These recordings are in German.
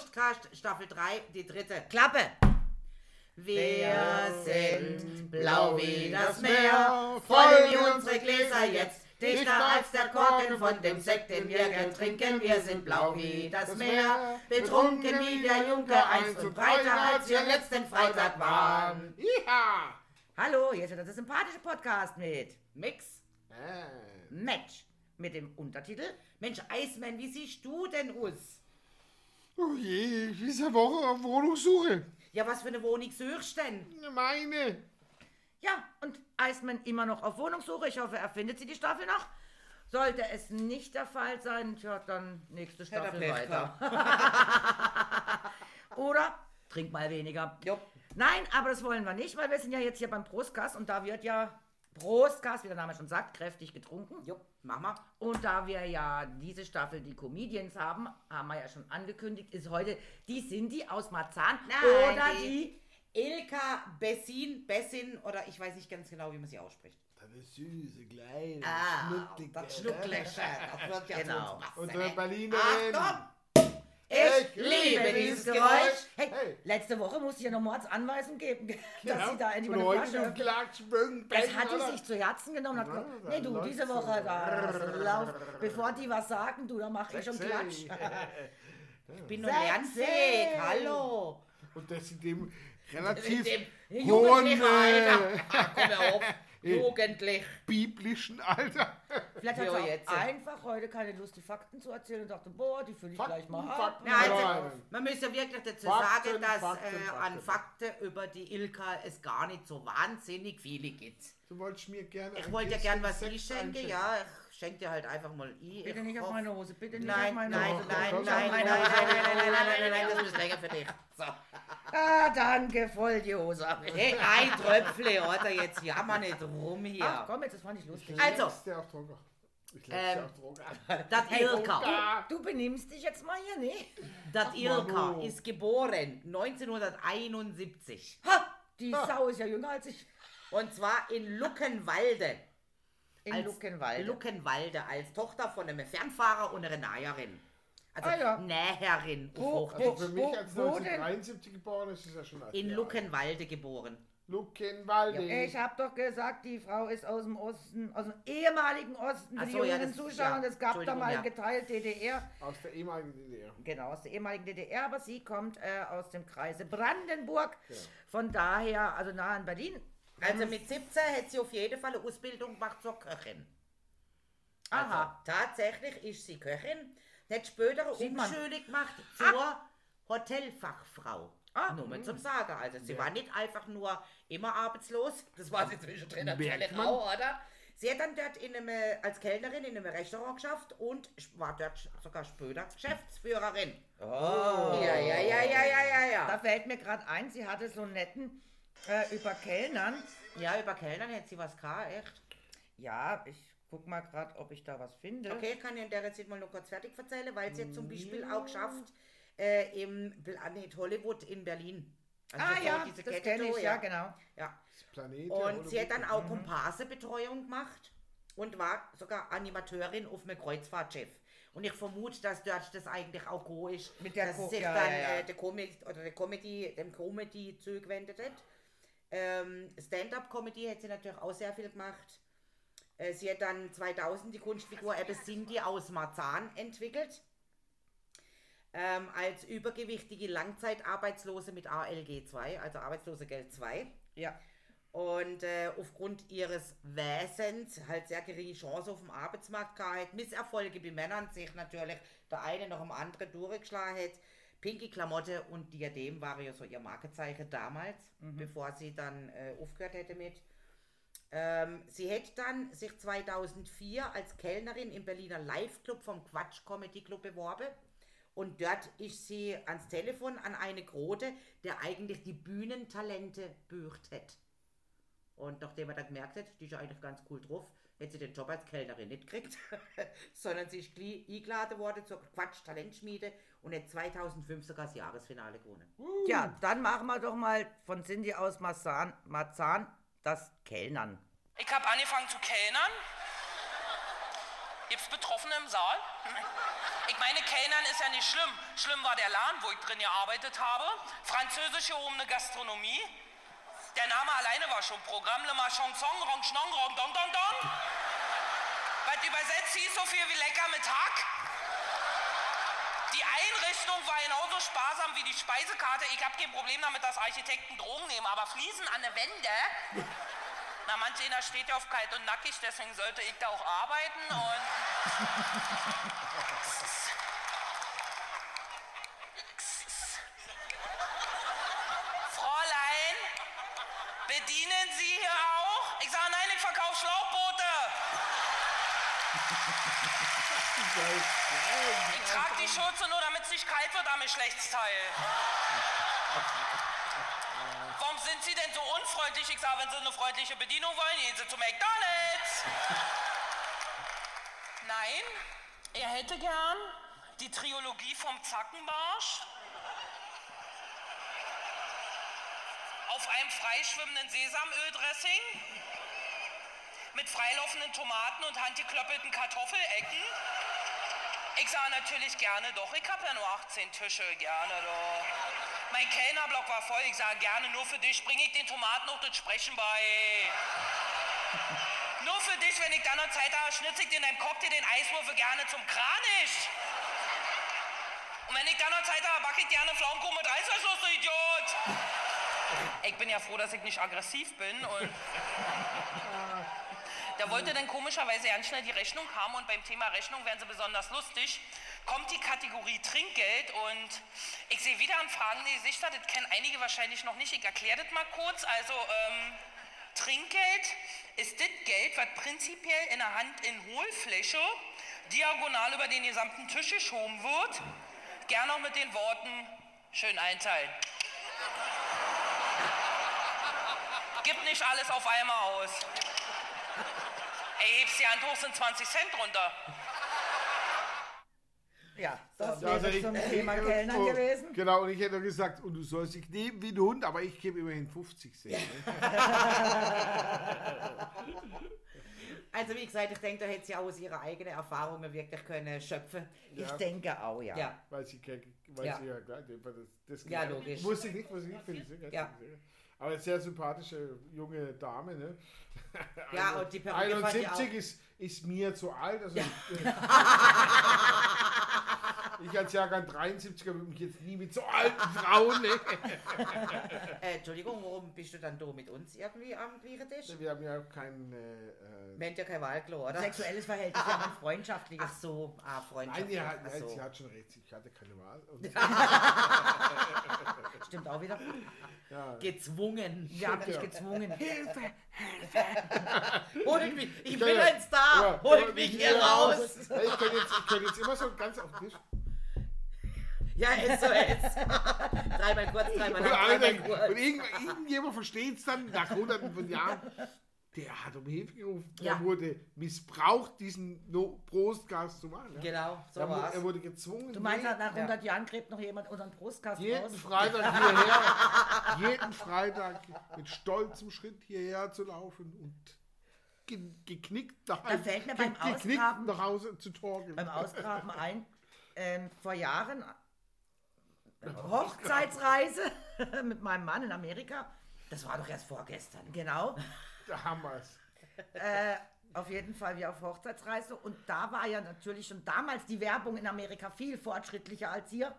Wurstcast Staffel 3, die dritte. Klappe! Wir sind blau wie das Meer, voll wie unsere Gläser jetzt. Dichter als der Korken von dem Sekt, den wir gern trinken. Wir sind blau wie das Meer, betrunken wie der Junker einst und breiter, als wir letzten Freitag waren. Ja! Hallo, hier ist wieder der sympathische Podcast mit Mix. Äh, Match. Mit dem Untertitel Mensch, Eismann, wie siehst du denn aus? Oh je, diese Woche auf Wohnungssuche. Ja, was für eine Wohnung suchst du denn? Meine. Ja, und Iceman immer noch auf Wohnungssuche. Ich hoffe, er findet sie die Staffel noch. Sollte es nicht der Fall sein, tja, dann nächste Staffel weiter. Oder trink mal weniger. Jo. Nein, aber das wollen wir nicht, weil wir sind ja jetzt hier beim Prostgas und da wird ja Prostgas, wie der Name schon sagt, kräftig getrunken. Jo, mach mal. Und da wir ja diese Staffel die Comedians haben, haben wir ja schon angekündigt, ist heute die Cindy aus Marzahn Nein, oder die- die Ilka Bessin, Bessin oder ich weiß nicht ganz genau, wie man sie ausspricht. Das süße, kleine, Ah, schnucklige, das Schnuckliche. Das wird ja Genau. zu uns passen, Unsere ne? Berlinerin. Achtung! Ich liebe dieses Geräusch. Hey, Hey. letzte Woche musste ich ja noch Mordsanweisung geben, dass Ja, sie da endlich und mal eine heute Flasche Das hat oder? sich zu Herzen genommen und hat gesagt, nee du, diese. Woche, da lauf, bevor die was sagen, du, da mach ich schon. Klatsch. Ich bin nur lernfähig, hallo. Und das in dem In relativ dem hohen äh, komm auf. Jugendlich. biblischen Alter. Vielleicht hat auch jetzt. einfach heute keine Lust, die Fakten zu erzählen und dachte, boah, die fülle ich Fakten, gleich mal ab. Fakten. Ja, also, Nein. man muss ja wirklich dazu Fakten, sagen, dass Fakten, äh, Fakten. an Fakten über die Ilka es gar nicht so wahnsinnig viele gibt. Du wolltest mir gerne Ich wollte ja bisschen gern was Sex ich schenke, einschenken. ja. Ich schenke dir halt einfach mal i. Bitte Ich nicht auf meine Hose, bitte nicht Nein, auf meine Hose. nein, nein, nein, nein, nein, nein, nein, nein, nein, nein, das ist länger für dich. So. Ah, danke, voll die Hose. Hey, ein Tröpfle, oder? Jetzt jammer nicht rum Ach hier. komm, jetzt, das fand ich lustig. Also. Ich Ähm. Das Ilka. Ah, Du benimmst dich jetzt mal hier, ne? Das Ilka Manu. ist geboren 1971. Ha, die Sau ist ja jünger als ich. Und zwar in Luckenwalde. In als Luckenwalde. Luckenwalde, als Tochter von einem Fernfahrer und einer Näherin. Also Ah, ja. Näherin. Wo- auf Also für mich wo- als wo denn? 1973 geboren ist es ja schon alt. In Ja. Luckenwalde geboren. Luckenwalde. Ich hab doch gesagt, die Frau ist aus dem Osten, aus dem ehemaligen Osten, für Ach die so, ja, jüngeren das- Zuschauer. ja, Es gab da mal ja. geteilt DDR. Aus der ehemaligen DDR. Genau, aus der ehemaligen DDR, aber sie kommt äh, aus dem Kreise Brandenburg. Von daher, also nah an Berlin. Also mit 17 hätte sie auf jeden Fall eine Ausbildung gemacht zur Köchin. Aha. Also, tatsächlich ist sie Köchin. Hat später eine. Umschulung gemacht zur Hotelfachfrau. Ah. Nur mal zum Sagen. Also sie Ja. war nicht einfach nur immer arbeitslos. Das war sie zwischendrin natürlich auch, oder? Sie hat dann dort in einem, als Kellnerin in einem Restaurant geschafft und war dort sogar später Geschäftsführerin. Oh. Ja, ja, ja, ja, ja, ja, Da ja. fällt mir gerade ein, sie hatte so einen netten äh, über Kellnern. Ja, über Kellnern hätte sie was gehabt, echt. Ja, ich guck mal gerade, ob ich da was finde. Okay, ich kann ich in der Zeit mal nur kurz fertig erzählen, weil sie hat zum Beispiel auch geschafft äh, im Planet Hollywood in Berlin. Also Ah ja, diese das kenne ich, ja, genau. ja. Das Planet. Und sie hat dann auch. Komparsebetreuung gemacht und war sogar Animateurin auf einem Kreuzfahrtschiff. Und ich vermute, dass dort das eigentlich auch go ist, Mit der dass Co- sich ja, dann ja, ja. Äh, der Comedy oder der Comedy, dem Comedy zugewendet hat. Ähm, Stand-up-Comedy hat sie natürlich auch sehr viel gemacht. Äh, sie hat dann 2000 die Kunstfigur eben Cindy aus Marzahn entwickelt. Ähm, als übergewichtige Langzeitarbeitslose mit ALG 2, also Arbeitslosegeld 2. Ja. Und äh, aufgrund ihres Wesens halt sehr geringe Chance auf dem Arbeitsmarkt gehabt, Misserfolge bei Männern sich natürlich der eine noch am anderen durchgeschlagen hat. Pinke Klamotte und Diadem war ja so ihr Markezeichen damals, bevor sie dann äh, aufgehört hätte mit. Ähm, sie hätte dann sich 2004 als Kellnerin im Berliner Live-Club vom Quatsch Comedy Club beworben. Und dort ist sie ans Telefon an eine Grote, der eigentlich die Bühnentalente bücht hat. Und nachdem er dann gemerkt hat, die ist ja eigentlich ganz cool drauf, hätte sie den Job als Kellnerin nicht gekriegt, sondern sie ist eingeladen worden zur Quatsch-Talentschmiede und hat 2005 sogar das Jahresfinale gewonnen. Ja, dann machen wir doch mal von Cindy aus Marzahn, Marzahn das Kellnern. Ich habe angefangen zu kellnern. Gibt's Betroffene im Saal? Ich meine, Kellnern ist ja nicht schlimm. Schlimm war der Laden, wo ich drin gearbeitet habe. Französisch gehobene Gastronomie. Der Name alleine war schon Programm. Le Marchand Song, Rong Schnong, Rong Dong Dong Dong. Was übersetzt hieß so viel wie lecker mit Hack. Die Einrichtung war genauso sparsam wie die Speisekarte. Ich habe kein Problem damit, dass Architekten Drogen nehmen, aber Fliesen an der Wände. Na, manch einer steht ja auf kalt und nackig, deswegen sollte ich da auch arbeiten und. Fräulein, bedienen Sie hier auch? Ich sage, nein, ich verkaufe Schlauchboote. Ich trage die Schürze nur, damit es nicht kalt wird am Geschlechtsteil. Warum sind Sie denn so unfreundlich? Ich sage, wenn Sie eine freundliche Bedienung wollen, gehen Sie zu McDonalds. Nein, er hätte gern die Trilogie vom Zackenbarsch. Auf einem freischwimmenden Sesamöldressing. Mit freilaufenden Tomaten und handgeklöppelten Kartoffelecken. Ich sage natürlich gerne doch, ich habe ja nur 18 Tische, gerne doch. Mein Kellnerblock war voll, ich sage gerne, nur für dich bringe ich den Tomaten noch das Sprechen bei. Nur für dich, wenn ich dann noch Zeit habe, schnitze ich dir in deinem Cocktail den Eiswürfel gerne zum Kranich. Und wenn ich dann noch Zeit habe, backe ich gerne Pflaumenkuchen mit Reißverschluss, du Idiot. Ich bin ja froh, dass ich nicht aggressiv bin und... Der wollte dann komischerweise ganz schnell die Rechnung haben und beim Thema Rechnung werden sie besonders lustig. Kommt die Kategorie Trinkgeld und ich sehe wieder an fragende Gesichter, das kennen einige wahrscheinlich noch nicht. Ich erkläre das mal kurz. Also, ähm, Trinkgeld ist das Geld, was prinzipiell in der Hand in Hohlfläche diagonal über den gesamten Tisch geschoben wird. Gerne auch mit den Worten, schön einteilen. Gib nicht alles auf einmal aus. Ey, hebst die Hand hoch, sind 20 Cent runter. Ja, das Ja, wäre also ich- zum ich- Thema ich- Kellnern oh, gewesen. Genau, und ich hätte gesagt, und du sollst dich nehmen wie ein Hund, aber ich gebe immerhin 50 Cent. Ne? Also wie gesagt, ich denke, da hätte sie auch aus ihrer eigenen Erfahrungen wirklich können schöpfen. Ich Ja. denke auch, ja. Ja. Weil sie, weil Ja. sie ja klar, das, das Ja, logisch. Wusste ich nicht, wusste ich nicht, finde ich sehr, Ja. sehr. Aber sehr sympathische junge Dame, ne? Ja, und die Perücke fand ich 71 auch. ist, ist mir zu alt. Also ich als Jahrgang 73er würde mich jetzt nie mit so alten Frauen, ne? Äh, Entschuldigung, warum bist du dann da mit uns irgendwie am Tisch? Wir haben ja keinen. Äh, äh, Wir haben ja kein Wahlklo, oder? Sexuelles Verhältnis, ja, ein freundschaftliches. Ach so, ah, Freundschaft. Nein, hat, nein, so. sie hat schon recht. Ich hatte keine Wahl. Und, Stimmt auch wieder. ja, Gezwungen. Wir haben dich gezwungen. Holt mich, ich Ja, bin ja. ein Star, Ja, holt mich hier raus. Ja, Ich könnte jetzt, ich könnte jetzt immer so ganz auf den Tisch. Ja, ist so jetzt. dreimal kurz, dreimal Und, lang, dreimal kurz. und irgend, irgendjemand versteht es dann nach hunderten von Jahren. Der hat um Hilfe gerufen. Ja. Er wurde missbraucht, diesen no Prostcast zu machen. Ja? Genau, so er, mu- war's. er wurde gezwungen. Du meinst, jeden, nach Ja. 100 Jahren gräbt noch jemand unseren Brustkast jeden raus? Freitag hierher, jeden Freitag mit stolzem Schritt hierher zu laufen und ge geknickt nach, Da fällt mir beim geknickt Ausgraben- nach Hause zu torkeln. Beim Ausgraben ein, ähm, vor Jahren, Hochzeitsreise mit meinem Mann in Amerika. Das war doch erst vorgestern. Genau. Da haben wir es. Äh, auf jeden Fall wie auf Hochzeitsreise. Und da war ja natürlich schon damals die Werbung in Amerika viel fortschrittlicher als hier.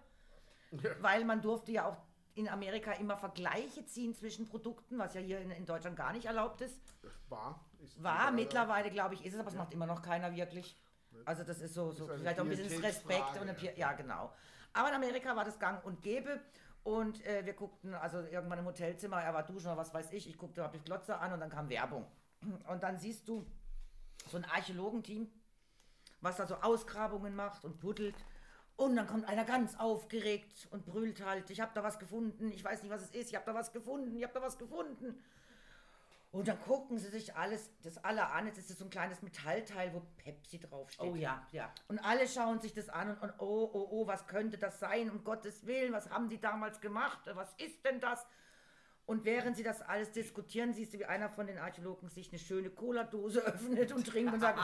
Weil man durfte ja auch in Amerika immer Vergleiche ziehen zwischen Produkten, was ja hier in, in Deutschland gar nicht erlaubt ist. War. Ist War mittlerweile, glaube ich, ist es, aber es macht immer noch keiner wirklich. Also das ist so, so eine vielleicht auch ein bisschen Respekt und eine, ja. Ja genau. Aber in Amerika war das Gang und Gäbe und äh, wir guckten also irgendwann im Hotelzimmer, er war duschen oder was weiß ich, ich guckte, habe ich Glotze an und dann kam Werbung. Und dann siehst du so ein Archäologenteam, was da so Ausgrabungen macht und buddelt. Und dann kommt einer ganz aufgeregt und brüllt halt, ich habe da was gefunden, ich weiß nicht, was es ist, ich habe da was gefunden, ich habe da was gefunden. Und dann gucken sie sich alles, das alle an. Jetzt ist es so ein kleines Metallteil, wo Pepsi draufsteht. Oh ja, ja. Und alle schauen sich das an und, und oh, oh, oh, was könnte das sein? Um Gottes Willen, was haben die damals gemacht? Was ist denn das? Und während sie das alles diskutieren, siehst du, wie einer von den Archäologen sich eine schöne Cola-Dose öffnet und trinkt und sagt,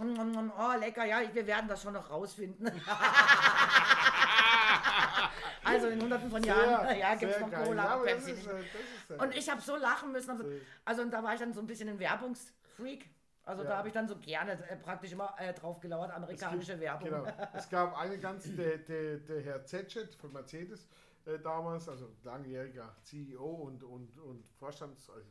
"Mm, mm, mm, oh lecker, ja, wir werden das schon noch rausfinden. also in hunderten von Jahren, ja, gibt es noch geil. Cola Ja, Pepsi. ist, äh, ist, äh, Und ich habe so lachen müssen. Also, also und da war ich dann so ein bisschen ein Werbungsfreak. Also da Ja. habe ich dann so gerne äh, praktisch immer äh, drauf gelauert, amerikanische Werbung. Genau. Es gab eine ganz, der, der, der Herr Zetschet von Mercedes äh, damals, also langjähriger CEO und, und, und Vorstands... Also,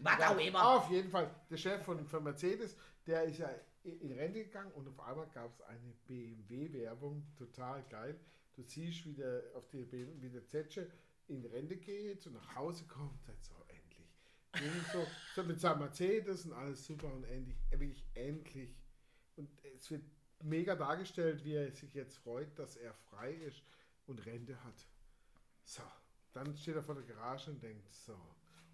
Was ja, auch immer. Auf jeden Fall, der Chef von, von Mercedes, der ist ja in Rente gegangen und auf einmal gab es eine BMW-Werbung, total geil. Du siehst, wie der, auf die, wie der Zetsche in Rente geht und nach Hause kommt und sagt so, endlich. So, so mit seinem Mercedes und alles super und endlich, äh, wirklich endlich. Und es wird mega dargestellt, wie er sich jetzt freut, dass er frei ist und Rente hat. So, dann steht er vor der Garage und denkt, so,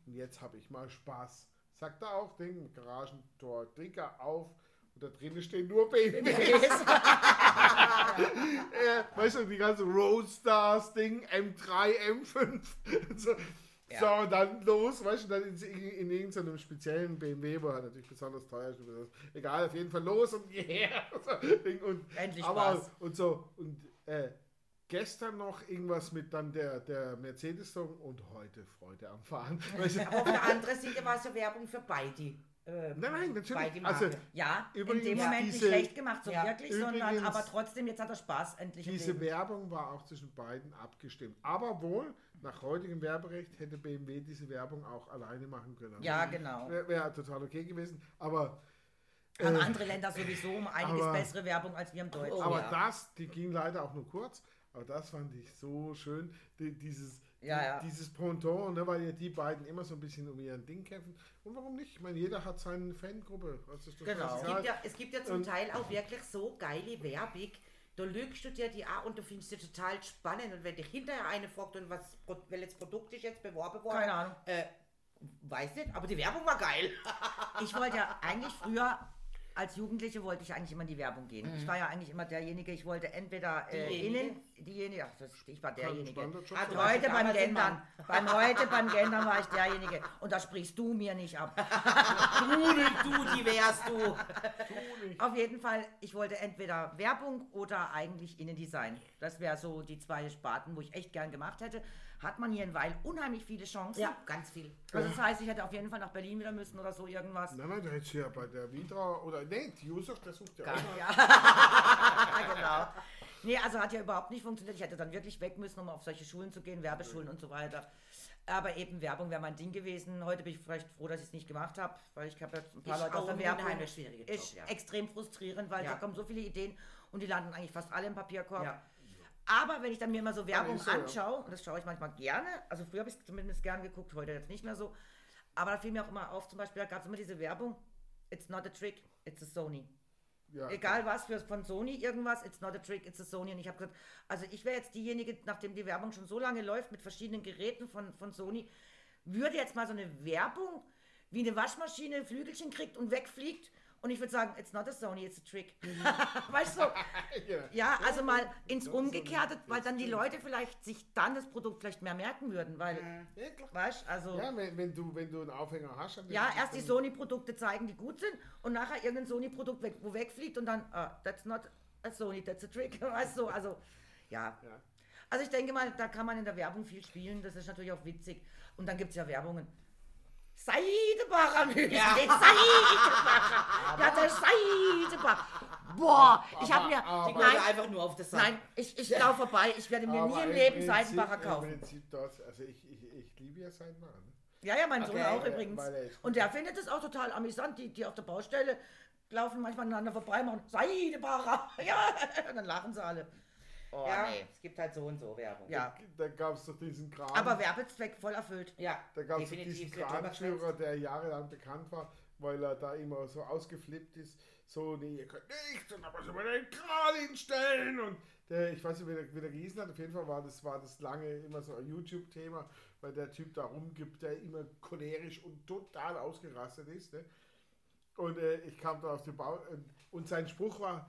und jetzt habe ich mal Spaß. Sagt er auch, Ding, Garagentor, Trigger auf und da drinnen stehen nur BMWs. äh, weißt du, die ganze Roadstars Ding, M3, M5. so, so, und dann los, weißt du, dann in, in, in irgendeinem speziellen BMW, wo er natürlich besonders teuer ist. Egal, auf jeden Fall los und yeah. So, und, Endlich aber, Spaß. Und so, und äh, gestern noch irgendwas mit dann der, der Mercedes-Song und heute Freude am Fahren. Weißt du, Aber auf der anderen Seite war es ja Werbung für beide. Äh, nein, nein, natürlich. Also. Ja, in dem Moment diese- nicht schlecht gemacht, so Ja, wirklich, sondern aber trotzdem, jetzt hat er Spaß endlich Diese. Werbung war auch zwischen beiden abgestimmt. Aber wohl, nach heutigem Werberecht hätte BMW diese Werbung auch alleine machen können. Ja, genau. Wäre wär total okay gewesen. Aber, Haben äh, andere Länder sowieso um einiges aber- bessere Werbung als wir im Deutschen. Oh, aber ja. das, die ging leider auch nur kurz. Aber das fand ich so schön. Die, dieses, Ja, ja. dieses Ponton, ne, weil ja die beiden immer so ein bisschen um ihren Ding kämpfen. Und warum nicht? Ich meine, jeder hat seine Fangruppe. Das ist doch Genau. Es gibt, ja, es gibt ja zum Und- Teil auch wirklich so geile Werbung. Da lügst du dir die an und du findest sie total spannend. Und wenn dich hinterher eine fragt, und was, welches Produkt ist jetzt beworben worden? Keine Ahnung. Äh, weiß nicht, aber die Werbung war geil. Ich wollte ja eigentlich früher, als Jugendliche wollte ich eigentlich immer in die Werbung gehen. Ich war ja eigentlich immer derjenige, ich wollte entweder äh, Diejenige? innen, diejenige, ach, das, ich war derjenige. Du warst heute beim Gendern, beim heute beim Gendern war ich derjenige. Und da sprichst du mir nicht ab. Du, du, die wärst du. Auf jeden Fall, ich wollte entweder Werbung oder eigentlich Innendesign. Das wäre so die zwei Sparten, wo ich echt gern gemacht hätte. Hat man hier in Weil unheimlich viele Chancen. Ja, ganz viel. Also das heißt, ich hätte auf jeden Fall nach Berlin wieder müssen oder so irgendwas. Nein, nein, da hättest du ja bei der Vidra oder nee, die Yusuf, der sucht ja auch mal. Ja, genau. Nee, also hat ja überhaupt nicht funktioniert. Ich hätte dann wirklich weg müssen, um auf solche Schulen zu gehen, Werbeschulen und so weiter. Aber eben Werbung wäre mein Ding gewesen. Heute bin ich vielleicht froh, dass ich es nicht gemacht habe, weil ich habe jetzt ein paar Ist Leute aus auch der Werbung. Job, Ist ja. extrem frustrierend, weil Ja. da kommen so viele Ideen und die landen eigentlich fast alle im Papierkorb. Aber wenn ich dann mir immer so Werbung so, anschaue, und das schaue ich manchmal gerne, also früher habe ich es zumindest gern geguckt, heute jetzt nicht mehr so, aber da fiel mir auch immer auf, zum Beispiel, da gab es immer diese Werbung, it's not a trick, it's a Sony. Ja, Egal was für von Sony irgendwas, it's not a trick, it's a Sony. Und ich habe gesagt, also ich wäre jetzt diejenige, nachdem die Werbung schon so lange läuft mit verschiedenen Geräten von, von Sony, würde jetzt mal so eine Werbung, wie eine Waschmaschine Flügelchen kriegt und wegfliegt. Und ich würde sagen, it's not a Sony, it's a trick. weißt du? Ja. Ja, also mal ins Umgekehrte, weil dann die. Leute vielleicht sich dann das Produkt vielleicht mehr merken würden, weil, Ja, klar. weißt also. Ja, wenn, wenn, du, wenn du einen Aufhänger hast. dann Ja, erst die Sony-Produkte zeigen, die gut sind und nachher irgendein Sony-Produkt, weg, wo wegfliegt und dann, ah, that's not a Sony, that's a trick. Weißt du, also, ja. Ja. Also ich denke mal, da kann man in der Werbung viel spielen, das ist natürlich auch witzig. Und dann gibt es ja Werbungen. Seidebacher Müsli, Ja. Seidebacher. Ja, der Seidebacher. Boah, ich habe mir, aber- Die gehört nein, einfach nur auf das Sack. nein, ich, ich laufe vorbei, ich werde mir Aber nie im Leben Prinzip- Seidenbacher kaufen. Im Prinzip das, also ich, ich, ich liebe ja Seidenbacher. Ne? Ja, ja, mein Sohn Okay. auch Weil- übrigens. Und der findet es auch total amüsant. Die, die auf der Baustelle laufen manchmal aneinander vorbei, machen Seidebacher. Ja, und dann lachen sie alle. Oh, ja, nee. es gibt halt so und so Werbung. Ja, Da gab es doch diesen Kran. aber Werbezweck voll erfüllt. Ja, Da gab es diesen Kranführer, der jahrelang bekannt war, weil er da immer so ausgeflippt ist. So, nee, ihr könnt nichts und da muss man den Kran hinstellen. Und der, ich weiß nicht, wie der, wie der gehießen hat, auf jeden Fall war das, war das lange immer so ein YouTube-Thema, weil der Typ da rumgibt, der immer cholerisch und total ausgerastet ist. Ne? Und äh, ich kam da auf den Bau und, und sein Spruch war,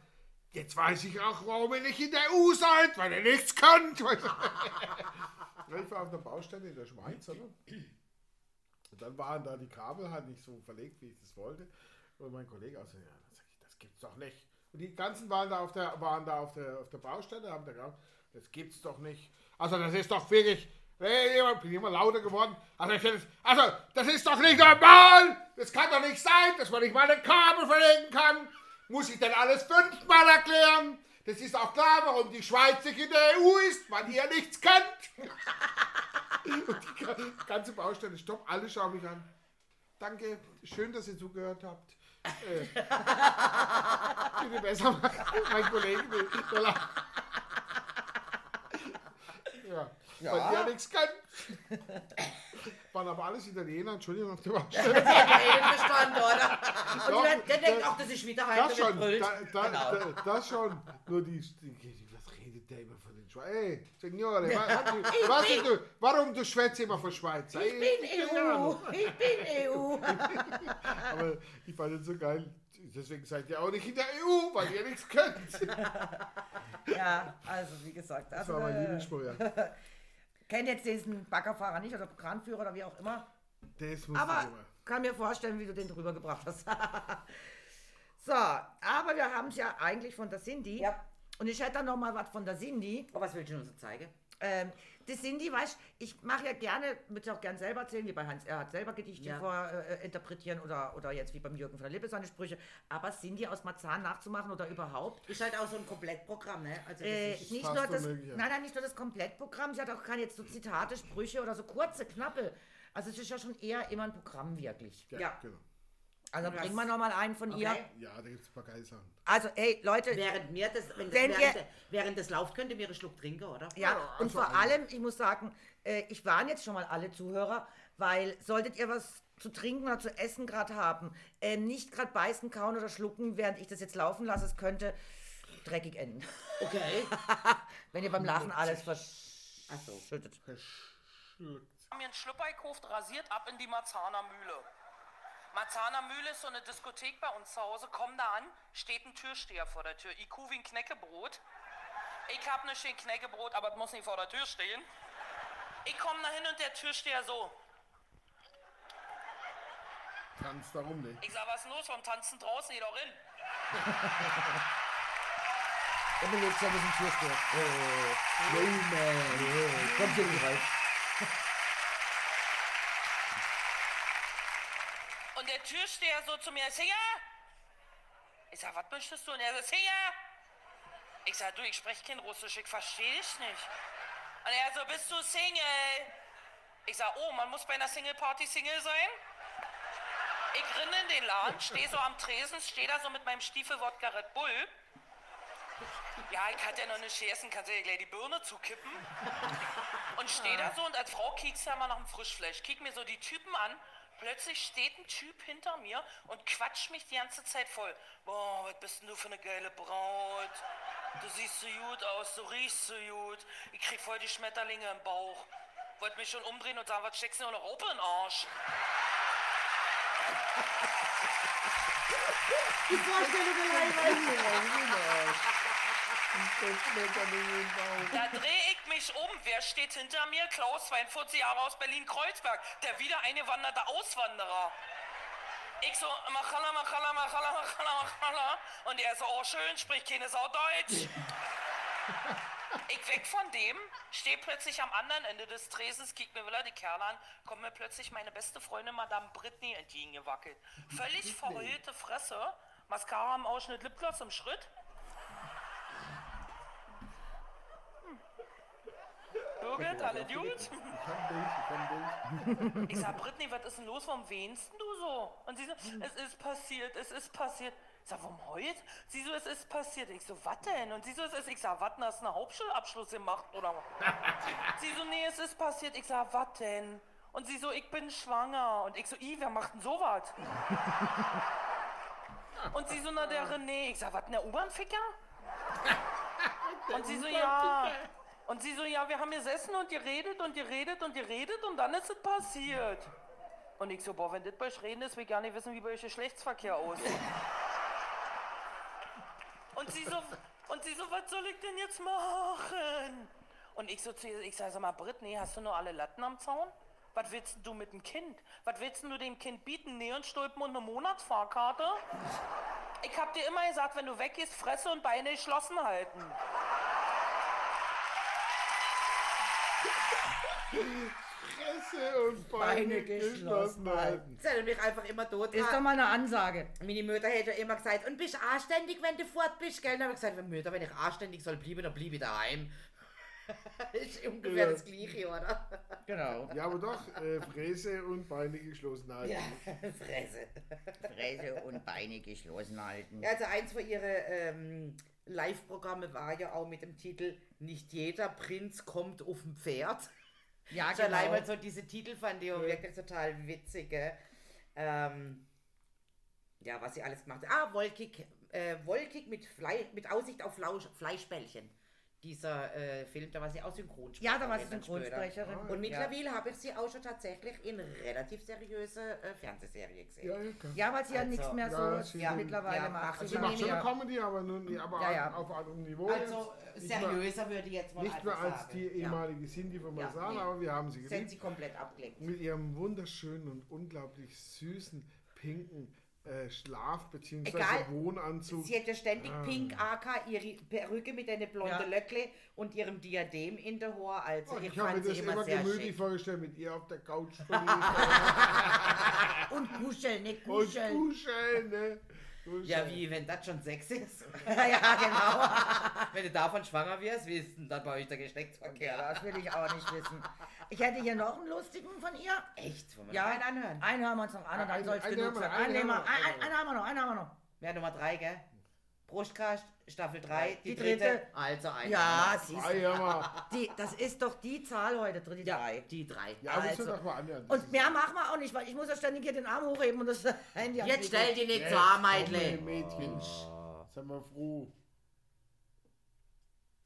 jetzt weiß ich auch, warum ihr nicht in der EU seid, weil ihr nichts könnt. Ja, ich war auf der Baustelle in der Schweiz, oder? Und dann waren da die Kabel halt nicht so verlegt, wie ich das wollte. Und mein Kollege also, ja, dann sag ich, das gibt's doch nicht. Und die ganzen waren da auf der, waren da auf der, auf der Baustelle, haben da gedacht, das gibt's doch nicht. Also das ist doch wirklich, ich bin immer lauter geworden. Also, es- also, das ist doch nicht normal! Das kann doch nicht sein, dass man nicht mal ein Kabel verlegen kann! Muss ich denn alles fünfmal erklären? Das ist auch klar, warum die Schweiz nicht in der EU ist, weil ihr nichts könnt! Und die ga- ganze Baustelle stoppt, alle schauen mich an. Danke, schön, dass ihr zugehört habt. Äh, bitte besser machen. Mein Kollege. Ja, Ja. weil ihr nichts könnt. Waren aber alles Italiener, Entschuldigung, auf der Baustelle. Oder? Und Doch, der, der denkt auch, dass ich wieder heim Das schon, da, da, Genau. da, das schon. Nur die, die, was redet der immer von den Schweizer? Ey, Signore, was, was du, warum du schwätzt immer von Schweizer? Ich bin EU. Ich bin EU. Aber ich fand es so geil. Deswegen seid ihr auch nicht in der EU, weil ihr nichts könnt. Ja, also wie gesagt, Das also, war mein äh, Lieblingsspruch, ja. Kennt jetzt diesen Baggerfahrer nicht oder Kranführer oder wie auch immer. Das muss Aber ich kann mir vorstellen, wie du den drüber gebracht hast. so, aber wir haben es ja eigentlich von der Cindy. Ja. Und ich hätte dann noch mal was von der Cindy. Oh, was will ich denn uns so zeigen? Ähm, die Cindy, weißt ich mache ja gerne, würde ich auch gerne selber erzählen, wie bei Hans Erhard selber Gedichte Ja. vor äh, interpretieren oder, oder jetzt wie beim Jürgen von der Lippe seine Sprüche. Aber Cindy aus Marzahn nachzumachen oder überhaupt, Ist halt auch so ein Komplettprogramm, ne? Also das äh, ist, nicht nur das, nein, nein, nicht nur das Komplettprogramm, sie hat auch keine jetzt so Zitate, Sprüche oder so kurze, knappe. Also es ist ja schon eher immer ein Programm wirklich. Ja, Ja. genau. Also Was? bringen wir noch mal einen von ihr. Okay. Ja, da gibt es ein paar geile Sachen. Also hey Leute, während mir das, wenn das während, ihr- während das läuft, könnt ihr mir einen Schluck trinken, oder? ja, Ja, und vor alle. allem, ich muss sagen, äh, ich warne jetzt schon mal alle Zuhörer, weil solltet ihr was zu trinken oder zu essen gerade haben, äh, nicht gerade beißen, kauen oder schlucken, während ich das jetzt laufen lasse, es könnte dreckig enden. Okay. Wenn ihr beim Lachen alles verschüttet. Ach so. Mir einen Schlüpper gekauft, rasiert ab in die Marzahner Mühle. Marzahner Mühle ist so eine Diskothek bei uns zu Hause. Komm da an, steht ein Türsteher vor der Tür. IQ wie ein Knäckebrot. Ich hab nicht ein Knäckebrot, aber es muss nicht vor der Tür stehen. Ich komm da hin und der Türsteher so. Tanzt darum nicht. Ich sag, was ist los? Warum tanzen draußen? Geh doch hin. Er belebt ja diesen Türsteher. Oh, man. Kommt hier nicht rein. Und der Türsteher so zu mir, Singer? Ich sag, was möchtest du? Und er so, Singer? Ich sag, du, ich spreche kein Russisch, ich verstehe dich nicht. Und er so, bist du Single? Ich sag, oh, man muss bei einer Single-Party Single sein? Ich rinne in den Laden, stehe so am Tresen, stehe da so mit meinem Stiefel Wodka Red Bull. Ja, ich hatte ja noch nicht gegessen, kannst du dir gleich die Birne zukippen. Und stehe da so und als Frau kiekst ja mal nach dem Frischfleisch. Kick mir so die Typen an. Plötzlich steht ein Typ hinter mir und quatscht mich die ganze Zeit voll. Boah, was bist denn du für eine geile Braut? Du siehst so gut aus, du riechst so gut. Ich krieg voll die Schmetterlinge im Bauch. Wollte mich schon umdrehen und sagen, was steckst du dir noch Raupe in den Arsch? Die Vorstellung allein Da drehe ich mich um. Wer steht hinter mir? Klaus, 42 Jahre aus Berlin-Kreuzberg. Der wieder eingewanderte Auswanderer. Ich so, Machala, Machala, Machala, Machala, Machala. Und er so, oh schön, spricht keine Sau Deutsch. Ich weg von dem, stehe plötzlich am anderen Ende des Tresens, kick mir wieder die Kerle an, kommt mir plötzlich meine beste Freundin Madame Britney entgegengewackelt. Völlig verheulte Fresse, Mascara im Ausschnitt, Lipgloss im Schritt. Birgit, alle gut? Ich hab Bild, ich hab Bild. Ich sag, Brittany, was ist denn los? Warum weinst du so? Und sie so, es ist passiert, es ist passiert. Ich sag, warum heult? Sie so, es ist passiert. Ich so, was denn? Und sie so, es ist, ich sag, was denn, hast du einen Hauptschulabschluss gemacht? Oder? sie so, nee, es ist passiert. Ich sag, was denn? Und sie so, ich bin schwanger. Und ich so, i, wer macht denn sowas? Und sie so, na, der René. Ich sag, was denn, der U-Bahn-Ficker? Und sie so, ja. Und sie so, ja, wir haben gesessen und geredet und geredet und geredet und dann ist es passiert. Und ich so, boah, wenn das bei euch reden ist, will ich gar nicht wissen, wie bei euch Geschlechtsverkehr aussieht. Und sie so, und sie so, was soll ich denn jetzt machen? Und ich so zu ihr, ich sag, sag mal, Brittany, hast du nur alle Latten am Zaun? Was willst du mit dem Kind? Was willst du dem Kind bieten? Neonstulpen und eine Monatsfahrkarte? Ich hab dir immer gesagt, wenn du weggehst, Fresse und Beine geschlossen halten. Fresse und Beine Beine geschlossen geschlossen halten. Das ist mich einfach immer tot. Ist doch mal eine Ansage. Meine Mutter hätte immer gesagt, und bist anständig, wenn du fort bist, gell? Dann habe ich gesagt, wenn Mutter, wenn ich anständig soll bleiben, dann bleibe ich daheim. ist ungefähr Ja. das Gleiche, oder? Genau. Ja, aber doch, äh, Fräse und Beine geschlossen halten. Ja, Fresse. Fresse und Beine geschlossen halten. Ja, also eins von ihren ähm, Live-Programme war ja auch mit dem Titel Nicht jeder Prinz kommt auf dem Pferd. Ja, Also allein mal genau. so diese Titel fand ich auch wirklich total witzig. Ähm, ja, was sie alles gemacht hat. Ah, wolkig, äh, wolkig mit, Flei mit Aussicht auf Fleischbällchen. Dieser äh, Film, da war sie auch Synchronsprecherin. Ja, da war sie. Synchronsprecherin. Und Ja. mittlerweile habe ich sie auch schon tatsächlich in relativ seriöse äh, Fernsehserie gesehen. Ja, ja, klar. Ja, weil sie ja Also, nichts mehr ja, so sie- ja, mittlerweile ja, macht. macht Sie sie macht schon eine Comedy, aber, nun, aber Ja, ja. auf einem Niveau. Also jetzt. Nicht mehr- seriöser würde ich jetzt mal Nicht mehr als sagen. die ehemalige Cindy von Ja, Masan, nee. aber wir haben sie Ja. Sind sie komplett abgelegt. Mit ihrem wunderschönen und unglaublich süßen, pinken äh, Schlaf- bzw. Wohnanzug. Sie hätte ständig Ah. Pink AK, ihre Perücke mit einer blonden Ja. Löckle und ihrem Diadem in der Haar. Also Und ich, ich habe mir das immer immer gemütlich schick. vorgestellt, mit ihr auf der Couch Und kuscheln, nicht und kuscheln. kuscheln, ne? Ja, wie wenn das schon Sex ist. ja, genau. wenn du davon schwanger wirst, wie ist denn dann bei euch der Geschlechtsverkehr? das will ich auch nicht wissen. Ich hätte hier noch einen lustigen von ihr. Echt? Wollen wir Ja, einen anhören? einen hören wir uns noch an und dann Einen- soll es genug haben wir, sein. Einen, haben wir, noch, einen haben wir noch. Wer Nummer 3, gell? Brustkast, Staffel 3, die, Die dritte. dritte. Also ein. Ja, siehst du. ja. Die, das ist doch die Zahl heute, die Ja, drei. die drei. Ja, müssen Also. wir doch mal anhören. Und mehr machen wir auch nicht, weil ich muss ja ständig hier den Arm hochheben und das Handy Jetzt stell die nicht an, komm, Meidle. Mädchen. Sind wir froh.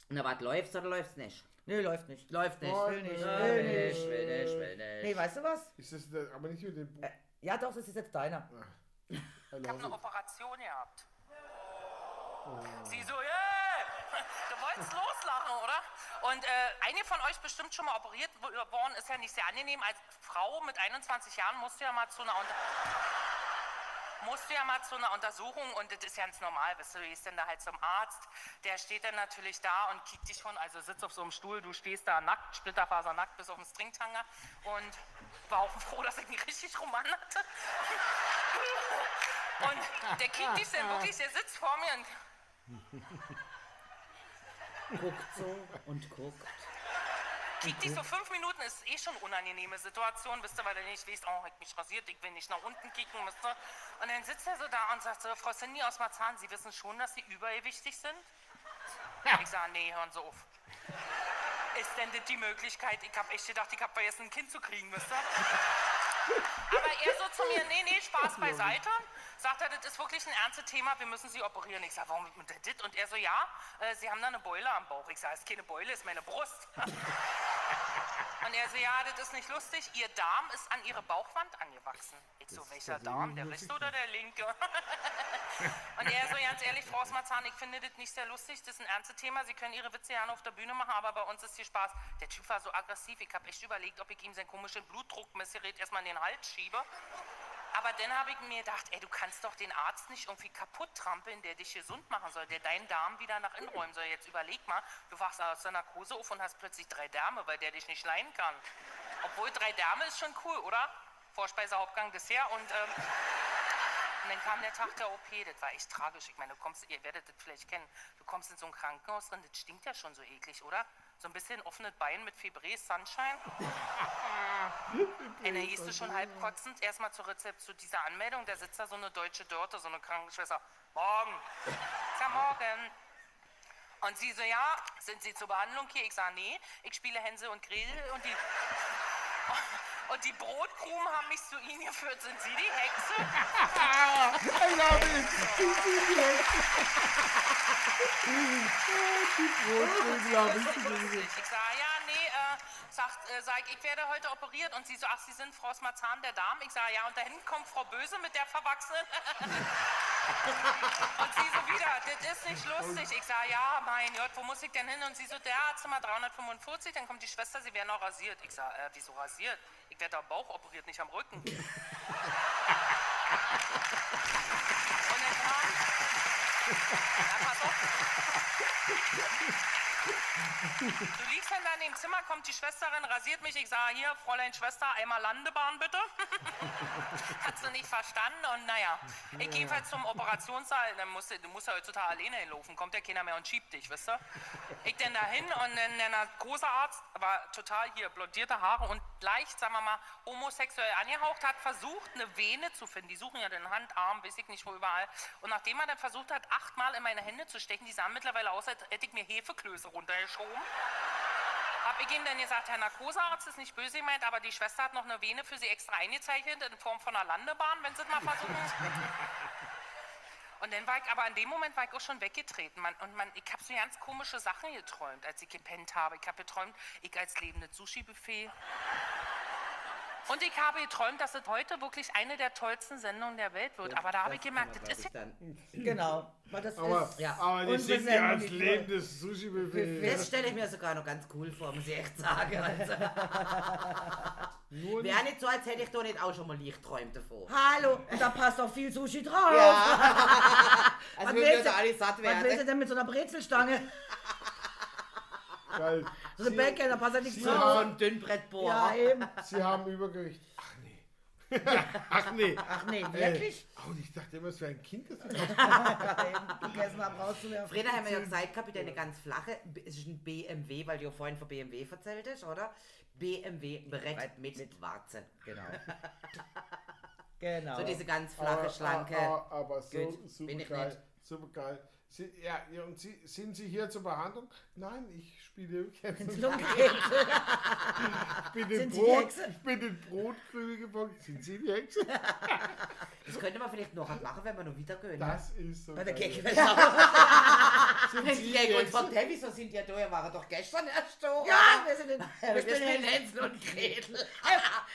Na, was, läuft's oder läuft's nicht? Nee, läuft nicht. Läuft nicht. Will nicht, will will nicht. nicht, will nicht, will nicht. Nee, weißt du was? Ist das aber nicht mit dem Buch. Ja, doch, das ist jetzt deiner. Ich habe eine. Operation gehabt. Sie so, yeah! Du wolltest loslachen, oder? Und äh, einige von euch bestimmt schon mal operiert wo- worden, ist ja nicht sehr angenehm. Als Frau mit 21 Jahren musst du ja mal zu einer musst du ja mal zu einer Untersuchung und das ist ganz normal, bist du gehst dann da halt zum Arzt, der steht dann natürlich da und kickt dich schon, also sitzt auf so einem Stuhl, du stehst da nackt, splitterfasernackt bis auf den Stringtanger und war auch froh, dass ich einen richtig Roman hatte. Und der kickt dich dann wirklich, der sitzt vor mir und Guckt so und guckt. kickt dich so fünf Minuten, ist eh schon unangenehme Situation, wisst ihr, weil du nicht weißt, oh, ich mich rasiert, ich will nicht nach unten kicken, wisst ihr. Und dann sitzt er so da und sagt so, Frau Cindy aus Marzahn, Sie wissen schon, dass Sie übergewichtig sind? Ich sage, nee, hören Sie auf. Ist denn das die Möglichkeit? Ich habe echt gedacht, ich habe vergessen, ein Kind zu kriegen, wisst ihr? Aber er so zu mir, nee, nee, Spaß beiseite. Sagt er, das ist wirklich ein ernstes Thema, wir müssen Sie operieren. Ich sage, warum mit das? Und er so, ja, äh, Sie haben da eine Beule am Bauch. Ich sage, es ist keine Beule, es ist meine Brust. Und er so, ja, das ist nicht lustig. Ihr Darm ist an Ihre Bauchwand angewachsen. Ich so, welcher Darm? Der rechte oder der linke? Und er so, ganz ehrlich, Frau Osmarzahn, ich finde das nicht sehr lustig. Das ist ein ernstes Thema. Sie können Ihre Witze gerne auf der Bühne machen, aber bei uns ist hier Spaß. Der Typ war so aggressiv. Ich habe echt überlegt, ob ich ihm sein komisches Blutdruckmessgerät erstmal in den Hals schiebe. Aber dann habe ich mir gedacht, ey, du kannst doch den Arzt nicht irgendwie kaputt trampeln, der dich gesund machen soll, der deinen Darm wieder nach innen räumen soll. Jetzt überleg mal, du wachst aus der Narkose auf und hast plötzlich drei Därme, weil der dich nicht leiden kann. Obwohl drei Därme ist schon cool, oder? Vorspeise, Hauptgang, Dessert und ähm, und dann kam der Tag der OP, das war echt tragisch. Ich meine, du kommst, ihr werdet das vielleicht kennen, du kommst in so ein Krankenhaus drin, das stinkt ja schon so eklig, oder? So ein bisschen offenes Bein mit Fibres, Sunshine. Ey, hieß du schon halb kotzend erstmal zur Rezept zu dieser Anmeldung, da sitzt da so eine deutsche Dörte, so eine Krankenschwester. Morgen. Ich sag morgen. Und sie so, ja, sind Sie zur Behandlung hier? Ich sag, nee, ich spiele Hänsel und Gretel und die... Und die Brotkrumen haben mich zu Ihnen geführt. Sind Sie die Hexe? I love it. Sie sind die Hexe. Die Brotkrumen, glaube ich. Ich sag, ja, nee, äh, sagt, äh, sag ich, ich werde heute operiert. Und sie so, ach, Sie sind Frau Smarzahn der Darm? Ich sage, ja, und da hinten kommt Frau Böse mit der Verwachsenen. und sie so wieder, das ist nicht lustig. Ich sage, ja, mein Gott, wo muss ich denn hin? Und sie so, der Arztzimmer 345, dann kommt die Schwester, sie wäre noch rasiert. Ich sage, äh, wieso rasiert? Ich werde am Bauch operiert, nicht am Rücken. und dann kam, ja, pass auf. Du liegst dann da in dem Zimmer, kommt die Schwesterin, rasiert mich. Ich sage, hier, Fräulein Schwester, einmal Landebahn bitte. Hat sie nicht verstanden und naja. Ich gehe jedenfalls zum Operationssaal. Dann musst du, du musst ja heutzutage alleine hinlaufen. Kommt ja keiner mehr und schiebt dich, wisst ihr? Ich denn da hin und dann der Narkosearzt war total hier, blondierte Haare und leicht, sagen wir mal, homosexuell angehaucht, hat versucht, eine Vene zu finden. Die suchen ja den Hand, Arm, weiß ich nicht wo überall. Und nachdem er dann versucht hat, achtmal in meine Hände zu stecken, die sahen mittlerweile aus, als hätte ich mir Hefeklöße runtergeschoben. Hab ich ihm dann gesagt, Herr Narkosearzt ist nicht böse gemeint, aber die Schwester hat noch eine Vene für Sie extra eingezeichnet in Form von einer Landebahn, wenn Sie es mal versuchen. Und dann war ich, aber in dem Moment war ich auch schon weggetreten. Man, und man, ich habe so ganz komische Sachen geträumt, als ich gepennt habe. Ich habe geträumt, ich als lebendes Sushi-Buffet. Und ich habe geträumt, dass es heute wirklich eine der tollsten Sendungen der Welt wird. aber da habe ich gemerkt, das ist ja dann. Genau. Weil das Aber, ist, ja, aber die sind ja als lebendes Sushi-Buffet. Das stelle ich mir sogar noch ganz cool vor, muss ich echt sagen. Also, Wäre nicht so, als hätte ich da nicht auch schon mal Licht träumt davor. Hallo, und da passt auch viel Sushi drauf. Ja. also Was wir du- alle satt Was willst du werden. denn mit so einer Brezelstange? Geil. Bäcke, da passt ja nichts Sie So drauf. ein Dünnbrettbohrer. Ja, eben. Sie haben Übergewicht. Ach nee. Ach nee. Ach nee, Äh, wirklich? oh, und ich dachte immer, es wäre ein Kind, das ich. Gegessen haben, rauszuwerfen. Freda haben wir ja gesagt, gehabt, eine ganz flache, es ist ein BMW, weil du ja vorhin von BMW erzählt hast, oder? BMW Brett Brett mit, mit- Warzen. Genau. Genau. So diese ganz flache, schlanke. Aber, aber so Gut, super bin ich geil. nicht. Super geil. Sie, ja, ja, und Sie, sind Sie hier zur Behandlung? Nein, ich spiele. Lungenkrebs. Ich bin den Sind Brot, Hexe? ich bin den Brotkrümel gefolgt. Sind Sie die Hexe? Das könnte man vielleicht noch machen, wenn wir noch wieder gehen. ne? Das ist so Bei der. Gecke. Sind Sie die Jäger und Hexe? Frau Tevis, so sind ja da, ihr waren doch gestern erst da. Ja, wir sind in, wir wir spielen spielen Hänsel und Gretel.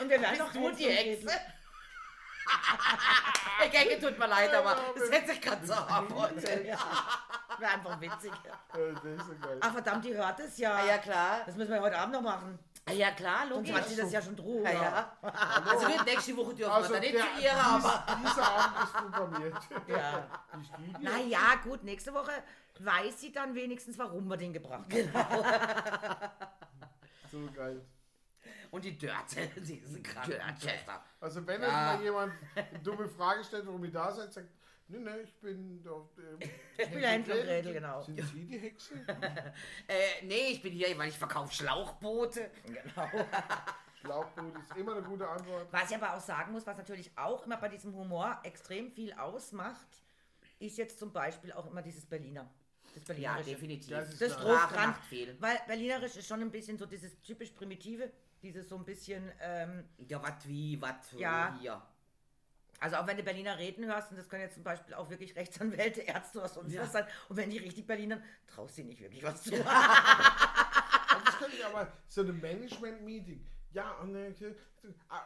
Und wir werden noch du die Hexe? Der Gecke tut mir leid, aber das hätte sich gerade so arbeitet. Ja. Wäre einfach witzig. Ach verdammt, die hört es ja. Ah, ja, klar. Das müssen wir heute Abend noch machen. Ah, ja, klar, Sonst logisch. hat sie das ja schon droh. Ja, ja. Also wir nächste Woche dürfen wir da nicht zu ihr, aber... dies, dieser Abend ist programmiert. Ja. Ich Naja, gut, nächste Woche weiß sie dann wenigstens, warum wir den gebracht haben. So geil. Und die Dörte, diese Krankenschwester. Also wenn Ja. mal jemand eine dumme Frage stellt, warum ihr da seid, sagt, nee, nee, ich bin doch... Ähm, Ich bin Hänsel und Gretel, genau. Sind Sie die Hexe? Äh, nee, ich bin hier, weil ich verkaufe Schlauchboote. Genau. Schlauchboot ist immer eine gute Antwort. Was ich aber auch sagen muss, was natürlich auch immer bei diesem Humor extrem viel ausmacht, ist jetzt zum Beispiel auch immer dieses Berliner. Das Ja, Berlinerische. definitiv. Das ist Das Sprache dran. macht viel. Weil Berlinerisch ist schon ein bisschen so dieses typisch Primitive, dieses so ein bisschen, ähm, Ja, was wie, was Ja. hier. also auch wenn du Berliner reden hörst, und das können jetzt zum Beispiel auch wirklich Rechtsanwälte, Ärzte oder sonst Ja. was sein, und wenn die richtig Berlinern, traust du nicht wirklich was zu. Das könnte ich aber, so ein Management-Meeting. Ja, und, äh,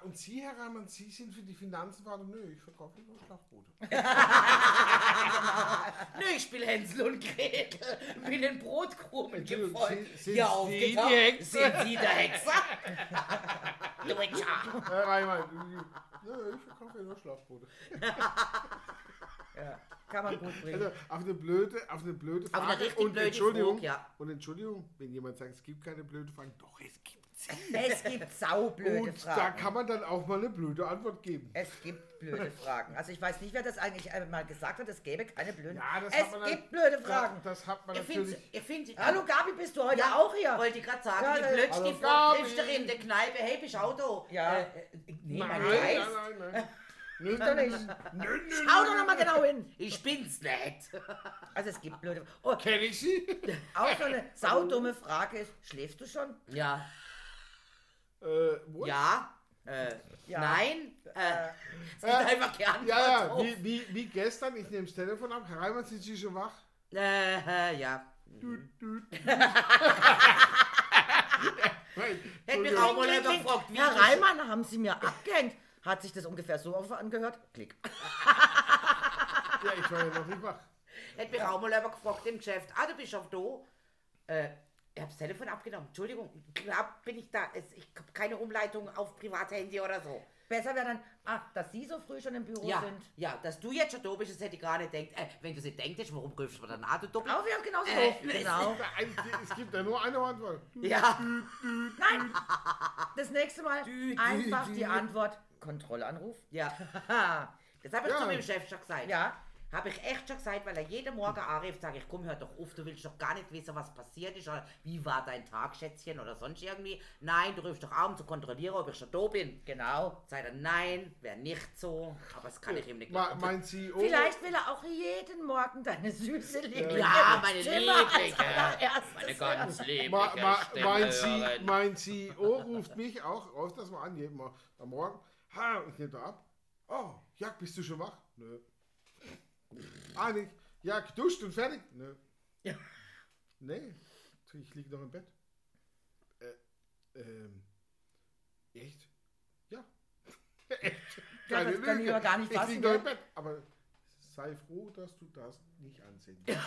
und Sie, Herr Reimann, Sie sind für die Finanzen verantwortlich. Nö, ich verkaufe nur Schlauchboote. Nö, ich spiele Hänsel und Gretel. Bin in Brotkrumen Entschuldigung, gefolgt. sind- Hier Sie die Hexe? Sind Sie der Hexer? du Hexer. Herr Reimann, nö, ich verkaufe nur Schlauchboote. ja, kann man gut bringen. Also auf eine blöde, auf eine blöde Auf Frage. eine richtig und blöde Entschuldigung, Frage, ja. Und Entschuldigung, wenn jemand sagt, es gibt keine blöde Frage, doch, es gibt. Es gibt saublöde Und da Fragen. kann man dann auch mal eine blöde Antwort geben. Es gibt blöde Fragen. Also ich weiß nicht, wer das eigentlich einmal gesagt hat, es gäbe keine blöden Ja, das Es hat man dann- gibt blöde Fragen. Das hat man Ihr natürlich. ihr findet, Hallo Gabi, bist du heute Ja, auch hier? Wollte ich gerade sagen, Ja, ja, plötzlich die Frau in der Kneipe, hey, bist du auch da? Ja. Äh, äh, nee, Nein, nein, Geist. nein, nein. Nö, Doch nicht. nö, nö, Schau doch nochmal genau hin. Ich bin's nicht. Also es gibt blöde Oh, Kenn ich sie? auch so eine saudumme Frage ist, schläfst du schon? Ja. Äh, wo? Ja. Äh, Ja. Nein. Äh, Äh, es gibt einfach gern Ja, ja, wie, wie, wie gestern, ich nehme das Telefon ab. Herr Reimann, sind Sie schon wach? Äh, äh, ja. Düt, düt. Nein. Hätte mich Entschuldigung. auch mal gefragt, wie Herr ich- Reimann, haben Sie mir abgehängt? Hat sich das ungefähr so auf- angehört? Klick. Ja, ich war ja noch nicht wach. Hätte mich auch mal gefragt im Geschäft. Ah, du bist auf da. Äh, ich habe das Telefon abgenommen. Entschuldigung, glaub, bin ich da. Es, ich habe keine Umleitung auf Privathandy oder so. Besser wäre dann, ach, dass Sie so früh schon im Büro Ja, sind. ja, dass du jetzt schon da bist, das hätte ich gar nicht gedacht. Äh, wenn du sie denkst, warum rufst du dann an, du Doppel? Auch wir genau so. Äh, genau. Ein- Es gibt ja nur eine Antwort. Ja, Nein, das nächste Mal einfach die Antwort Kontrollanruf. ja. Das habe ich Ja. zu meinem Chef schon gesagt. Ja, Habe ich echt schon gesagt, weil er jeden Morgen anruft, sage ich, komm, hör doch auf, du willst doch gar nicht wissen, was passiert ist oder wie war dein Tag, Schätzchen, oder sonst irgendwie. Nein, du rufst doch an, um zu kontrollieren, ob ich schon da bin. genau. Sagt er, nein, wäre nicht so, aber das kann ich ihm nicht glauben. mein CEO. Vielleicht will er auch jeden Morgen deine süße Liebe. Ja, meine allererstes Meine ganz liebe Ma, ma, mein, Stimme C, mein CEO ruft mich auch das mal an, jeden Mal am Morgen. Ha, ich nehme da ab. Oh, Jack, bist du schon wach? Nö. Ah, nicht. Ja, geduscht und fertig? Nö. Ja. Nee, ich liege noch im Bett. Äh, ähm, echt? Ja. echt. Ja, das kann ich aber gar nicht Ich fassen, liege noch ja. im Bett. Aber sei froh, dass du das nicht ansehen ja,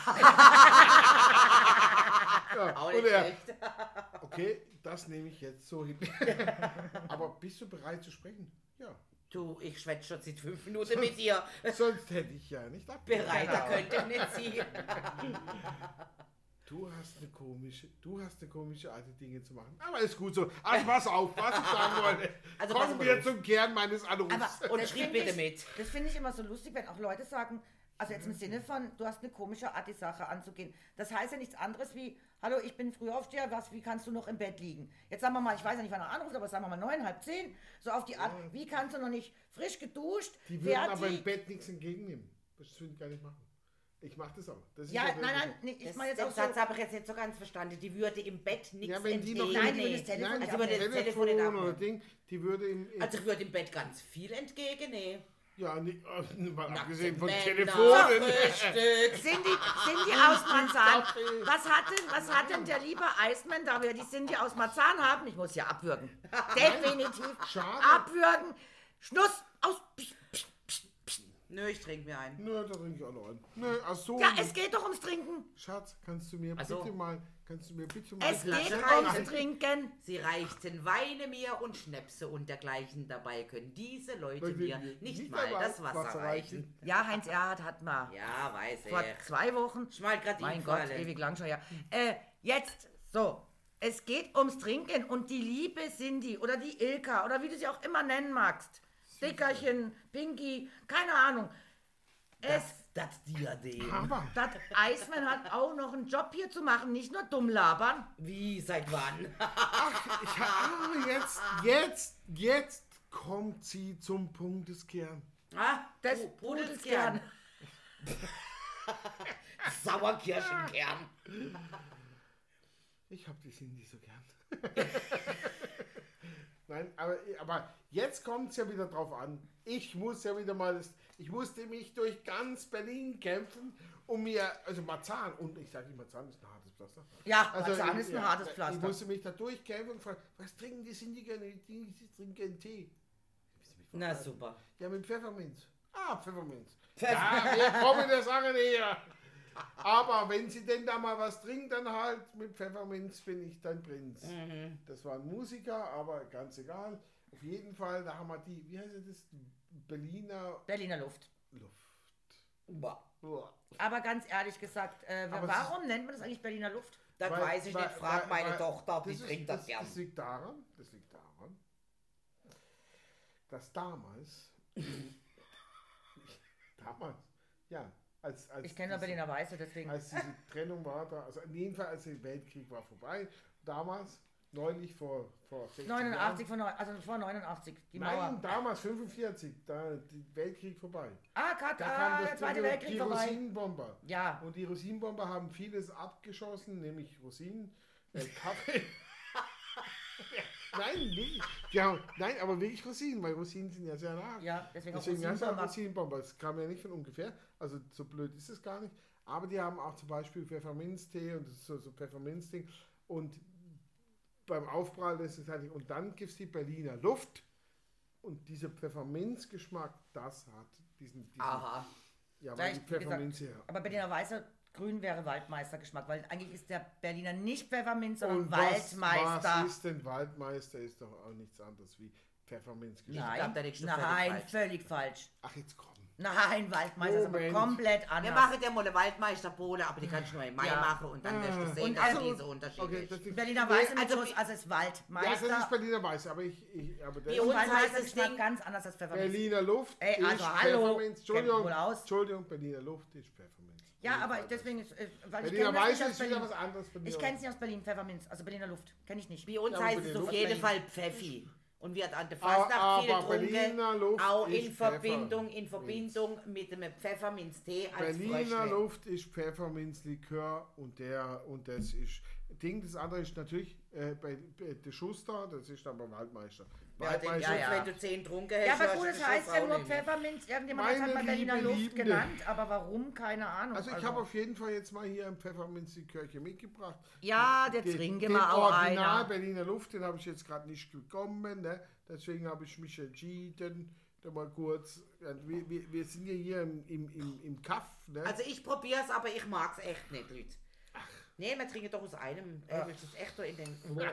Auch und nicht er. Okay, das nehme ich jetzt so hin. Aber bist du bereit zu sprechen? Ja. Du, ich schwätze schon seit fünf Minuten mit dir. Sonst hätte ich ja nicht abgehört. Bereiter könnte ich nicht sein. Du hast eine komische, du hast eine komische Art, die Dinge zu machen. Aber ist gut so. Also pass auf, was ich sagen wollte. Also Kommen wir auf. zum Kern meines Anrufs. Aber Und schrieb bitte ich- mit. Das finde ich immer so lustig, wenn auch Leute sagen, also jetzt im Sinne von, du hast eine komische Art, die Sache anzugehen. Das heißt ja nichts anderes wie, hallo, ich bin früh auf dir, was, wie kannst du noch im Bett liegen? Jetzt sagen wir mal, ich weiß ja nicht, wann er anruft, aber sagen wir mal neun, halb zehn, so auf die Art, wie kannst du noch nicht frisch geduscht, die würden aber im fertig? Bett nichts entgegennehmen. Das würde ich gar nicht machen. Ich mache das aber. Das ist Ja, nein, nein, nee, ich Das, meine jetzt auch den so, Satz habe ich jetzt nicht so ganz verstanden. Die würde im Bett nichts Ja, wenn die noch entgegen. Nein, die würde das Telefon Nein, nicht Also würde das Telefon, Telefon nicht oder abnehmen. Ding, die würde im, im Also ich würde im Bett ganz viel entgegennehmen. Ja, nicht, äh, mal Nackte abgesehen von Männer, Telefonen. Frühstück. Cindy, Cindy aus Marzahn, was hat, denn, was hat denn der liebe Eismann, da wir die Cindy aus Marzahn haben? Ich muss ja abwürgen. Definitiv. Schade. Abwürgen. Schnuss, aus. Psst, psst, psst, psst. Nö, ich trinke mir einen. Nö, da trinke ich auch noch einen. Nö, ach so. Ja, es geht doch ums Trinken. Schatz, kannst du mir Ach so. bitte mal, kannst du mir bitte mal Es geht ums Trinken. Sie reichten Weine mir und Schnäpse und dergleichen. Dabei können diese Leute mir nicht nicht mal das Wasser, Wasser reichen. Ja, Heinz Erhard hat mal Ja, weiß vor ich. zwei Wochen. Schmalt grad Mein Gott, ewig lang schon, ja. Äh, jetzt, so. Es geht ums Trinken und die liebe Cindy oder die Ilka oder wie du sie auch immer nennen magst. Dickerchen, Pinky, keine Ahnung. Es, Das, Diadem. Aber das Eismann hat auch noch einen Job hier zu machen, nicht nur dumm labern. Wie, seit wann? ich habe jetzt, jetzt, jetzt kommt sie zum Punkteskern. Ah, Das Pu- Pudelskern. Sauerkirschenkern. Ich habe die Cindy so gern. Nein, aber, aber jetzt kommt es ja wieder drauf an. Ich muss ja wieder mal, ich musste mich durch ganz Berlin kämpfen, um mir, also Marzahn, und ich sage nicht, Marzahn ist ein hartes Pflaster. Ja, Also, Marzahn ist ein ja, hartes Ich Pflaster. musste mich da durchkämpfen und fragen, was trinken die Cindy gerne? Die, die trinken Tee. Na super. Ja, mit Pfefferminz. Ah, Pfefferminz. Ja, wir kommen der Sache näher. Aber wenn sie denn da mal was trinken, dann halt mit Pfefferminz bin ich dein Prinz. Das war ein Musiker, aber ganz egal. Auf jeden Fall, da haben wir die, wie heißt das? Berliner Berliner Luft. Luft. Boah. Uah. Aber ganz ehrlich gesagt, äh, warum nennt man das eigentlich Berliner Luft? Das Weil- weiß ich weil- nicht. Frag weil- meine Tochter, die ist- trinkt das, das, gern. das liegt daran, das liegt daran, dass damals, damals, ja, als, als Ich kenne diese- Berliner Weiße, deswegen. als diese Trennung war, da, also in jedem Fall, als der Weltkrieg war vorbei, damals, neulich vor, vor 60 89 Jahren, neun, also vor 89, die Nein, Mauer. damals 45, da der Weltkrieg vorbei. Ah, Kat, Da ah, kam der Zweite Weltkrieg die vorbei. Rosinenbomber. Ja, Und die Rosinenbomber haben vieles abgeschossen, nämlich Rosinen, äh, Kaffee. nein, wirklich. Haben, nein, aber wirklich Rosinen, weil Rosinen sind ja sehr nah. ja, deswegen, Deswegen auch Rosinenbomber. Rosinenbomber. Das kam ja nicht von ungefähr. Also so blöd ist es gar nicht. Aber die haben auch zum Beispiel Pfefferminztee und ist so, so Pfefferminzding. Und beim Aufprall lässt es halt nicht. Und dann gibt es die Berliner Luft. Und dieser Pfefferminzgeschmack, das hat diesen. diesen Aha. Ja, weil die Pfefferminze ja. Aber Berliner Weißer Grün wäre Waldmeistergeschmack, weil eigentlich ist der Berliner nicht Pfefferminz, sondern Und was, Waldmeister. was ist denn Waldmeister? Ist doch auch nichts anderes wie Pfefferminzgeschmack. Nein, glaub, der liegt schon völlig nein, falsch. völlig falsch. Ach, jetzt komm. Nein, Waldmeister ist aber Moment. komplett anders. Wir machen ja mal eine Waldmeisterbohle, aber die kannst du nur im Mai Ja. machen und dann wirst du sehen, Und dass also- diese Unterschiede Okay, ist. das ist, Berliner Nee, Weiße mit also- Schuss, also ist Ja, das Waldmeister. ist Berliner Weiß, aber ich, ich aber das und uns heißt Waldmeister das ist Ding- ganz anders als Pfefferminz. Berliner Luft Ey, ist also hallo, Pfefferminz. kennt Entschuldigung, wohl aus. Entschuldigung, Berliner Luft ist Pfefferminz. Ja, aber Weiß. deswegen ist, äh, weil ich Berliner Weiße aus ist wieder Berlin. was anderes. Berliner Ich kenne es nicht aus Berlin, Pfefferminz, also Berliner Luft, kenne ich nicht. Wie uns Ja, heißt es auf jeden. Fall Pfeffi. Und der Aber- Fastnacht viel aber Berliner getrunken, Luft auch ist in Verbindung, in. Verbindung mit dem Pfefferminztee als Berliner Fröschle. Luft ist Pfefferminzlikör und der und das ist Ding. Das andere ist natürlich äh, bei, bei der Schuster, das ist aber Waldmeister. Ja, den. Schuss, ja. wenn du 10 trunken hast, Ja, aber gut, es den heißt ja nur. Pfefferminz. Irgendjemand hat Meine mal Berliner liebe Luft Liebende. genannt, aber warum? Keine Ahnung. Also ich habe auf jeden Fall jetzt mal hier ein Pfefferminzlikörchen mitgebracht. Ja, der den wir auch Original einer. Berliner Luft, den habe ich jetzt gerade nicht bekommen. Ne? Deswegen habe ich mich entschieden, da mal kurz. ja, Wir, wir, wir sind ja hier im, im, im, im Kaff. Ne? Also ich probier's, aber ich mag's echt nicht, Leute. Nee, wir trinken doch aus einem. Ey, willst du es echt so in den... Okay.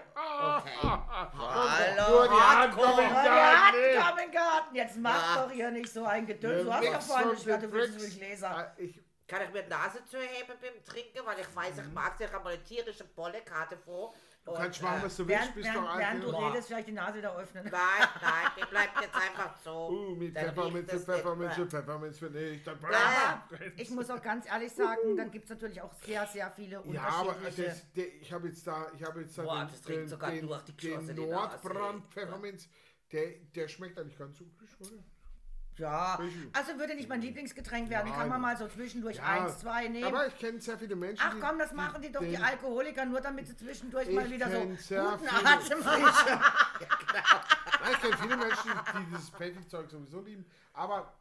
Hallo, Nur die Hand Hardcore. kommen Ja, gar wir nicht. hatten im Garten. Jetzt mach Ja. doch hier nicht so ein Gedöns. Du hast doch vorhin du den willst durch Gläser. Ah, ich, Kann ich mir die Nase zuheben beim Trinken, weil ich weiß, ich mag sich aber eine tierische Bollekarte vor. Du kannst machen, was du willst, Während, bist während, doch während du alt. Boah. redest, vielleicht die Nase wieder öffnen. Nein, nein, die bleibt jetzt einfach so. Uh, mit Pfefferminze, Pfefferminze, nicht Pfefferminze, Pfefferminze, dann Ja. Ich muss auch ganz ehrlich sagen, dann gibt es natürlich auch sehr, sehr viele Ja, aber unterschiedliche. das, der, ich habe jetzt da, ich habe jetzt da Boah, den, das trinkt den, sogar den, durch die den Geschosse, die Nase. Nordbrand Pfefferminz, der, der schmeckt eigentlich ganz so frisch, oder? Ja, also würde nicht mein Lieblingsgetränk werden. Die kann man mal so zwischendurch Ja, eins, zwei nehmen. Aber ich kenne sehr viele Menschen, Ach komm, das machen die doch die Alkoholiker nur, damit sie zwischendurch Ich mal wieder so guten viele- Atem haben. Nein, ich kenne viele Menschen, die dieses Pfeffi-Zeug sowieso lieben. Aber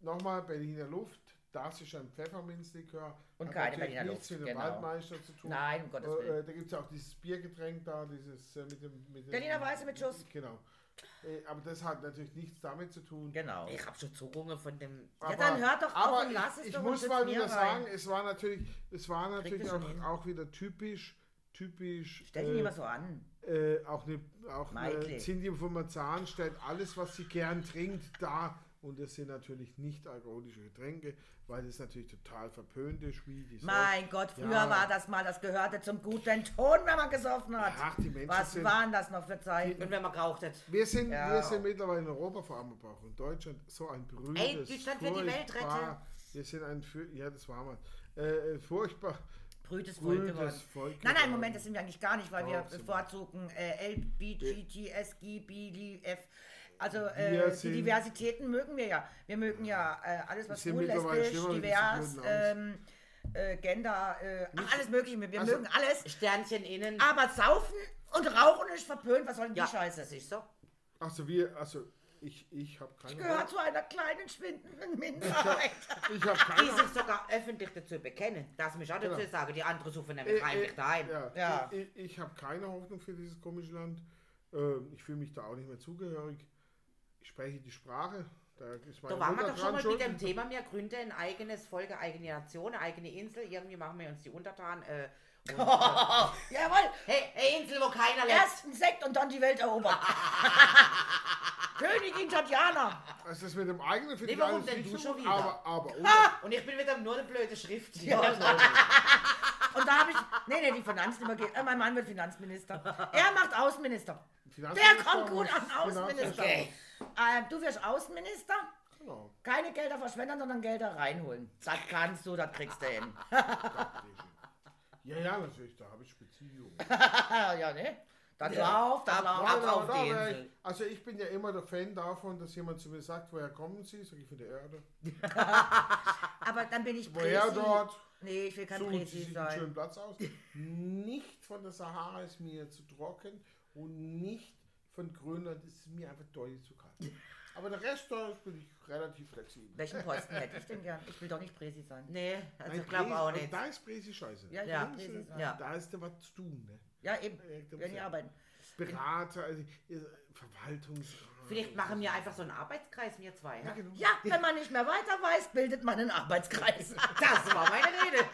nochmal, Berliner Luft, das ist ein Pfefferminzlikör. Und keine Berliner nichts Luft, mit dem genau. Waldmeister zu tun. Nein, um Gottes Äh, Willen. äh, da gibt es ja auch dieses Biergetränk da, dieses äh, mit dem... Mit dem Berliner Weiße mit Schuss. Genau. Äh, aber das hat natürlich nichts damit zu tun. Genau. Ich habe schon Zugungen von dem... Aber, dann hört doch auf aber und lass es ich, ich doch muss mal wieder rein. sagen, es war natürlich, es war natürlich auch, auch wieder typisch, typisch. Stell dich äh, so an. äh, auch eine, auch eine. Cindy von Marzahn stellt alles, was sie gern trinkt, da. Und das sind natürlich nicht alkoholische Getränke, weil das natürlich total verpönt ist, wie die Mein Gott, früher Ja. war das mal, das gehörte zum guten Ton, wenn man gesoffen hat. Ach, die Menschen Was sind- waren das noch für Zeiten? Und wenn man geraucht hat. Wir sind, Ja. wir sind mittlerweile in Europa, vor allem aber auch in Deutschland, so ein brüdes, Ey, Deutschland wird die Welt furchtbar- Wir sind ein, für, ja, das war mal, äh, furchtbar Brütes Volk brüdes geworden. Volk Nein, nein. Moment, das sind wir eigentlich gar nicht, weil sind wir. bevorzugen äh, L, B, G, T, S, G, B, D, F. Also äh, die Diversitäten mögen wir ja. Wir mögen ja äh, alles, was cool, lesbisch, divers, ähm, äh, Gender, äh, ach, alles mögliche. Wir Also- mögen alles. Sternchen innen. Aber saufen und rauchen ist verpönt. Was soll denn ja, die Scheiße? das ist so. Also wir, also ich, ich habe keine Gehört zu einer kleinen, schwindenden Minderheit. Ich habe Die keine sich sogar öffentlich dazu bekennen. Das muss ich auch dazu Genau. sagen. Die anderen suchen nämlich Äh, heimlich äh, daheim. Ja, Ja. Ich, ich, ich habe keine Hoffnung für dieses komische Land. Ähm, ich fühle mich da auch nicht mehr zugehörig. Ich spreche die Sprache. Da, ist meine Da waren wir doch schon mal schuld. mit dem Thema, wir gründen ein eigenes Volk, eine eigene Nation, eine eigene Insel. Irgendwie machen wir uns die untertan. Äh, und, äh, Jawohl, hey, hey, Insel, wo keiner lässt. erst ein Sekt und dann die Welt erobern. Königin Tatjana. Das mit dem eigenen finde Nee, warum denn du schon wieder? Aber, aber Und ich bin wieder nur eine blöde Schrift. Ja. Und da habe ich. Nee, nee, die Finanzen übergeht. Äh, mein Mann wird Finanzminister. Er macht Außenminister. Der kommt gut an Außenminister. Okay. Äh, du wirst Außenminister. Genau. Keine Gelder verschwenden, sondern Gelder reinholen. Das kannst du, das kriegst du hin. Ja, ja, natürlich, da habe ich Beziehungen. ja, ne? Das läuft, das Ab- läuft. ab auf da die Insel. ich, also ich bin ja immer der Fan davon, dass jemand zu mir sagt, woher kommen Sie? Sag ich von der Erde. Aber dann bin ich Woher Präsi. dort? Nee, ich will kein Suchen Sie Präsi sich einen sein. schönen Platz aus. Nicht von der Sahara ist mir zu trocken und nicht von Grönland ist es mir einfach deutlich zu kalt. Aber der Rest da bin ich relativ flexibel. Welchen Posten hätte ich denn gern? Ich will doch nicht Präsi sein. Nee, also Nein, ich glaube auch nicht. Da ist Presi scheiße. Ja, Ja. Präsi. Ja. Da ist da was zu tun. Ne? Ja, eben. Da Werden die ja- arbeiten. Berater, also, Verwaltungs... Vielleicht machen wir einfach so einen Arbeitskreis, wir zwei. Ja? Genau. Ja, wenn man nicht mehr weiter weiß, bildet man einen Arbeitskreis. Das war meine Rede.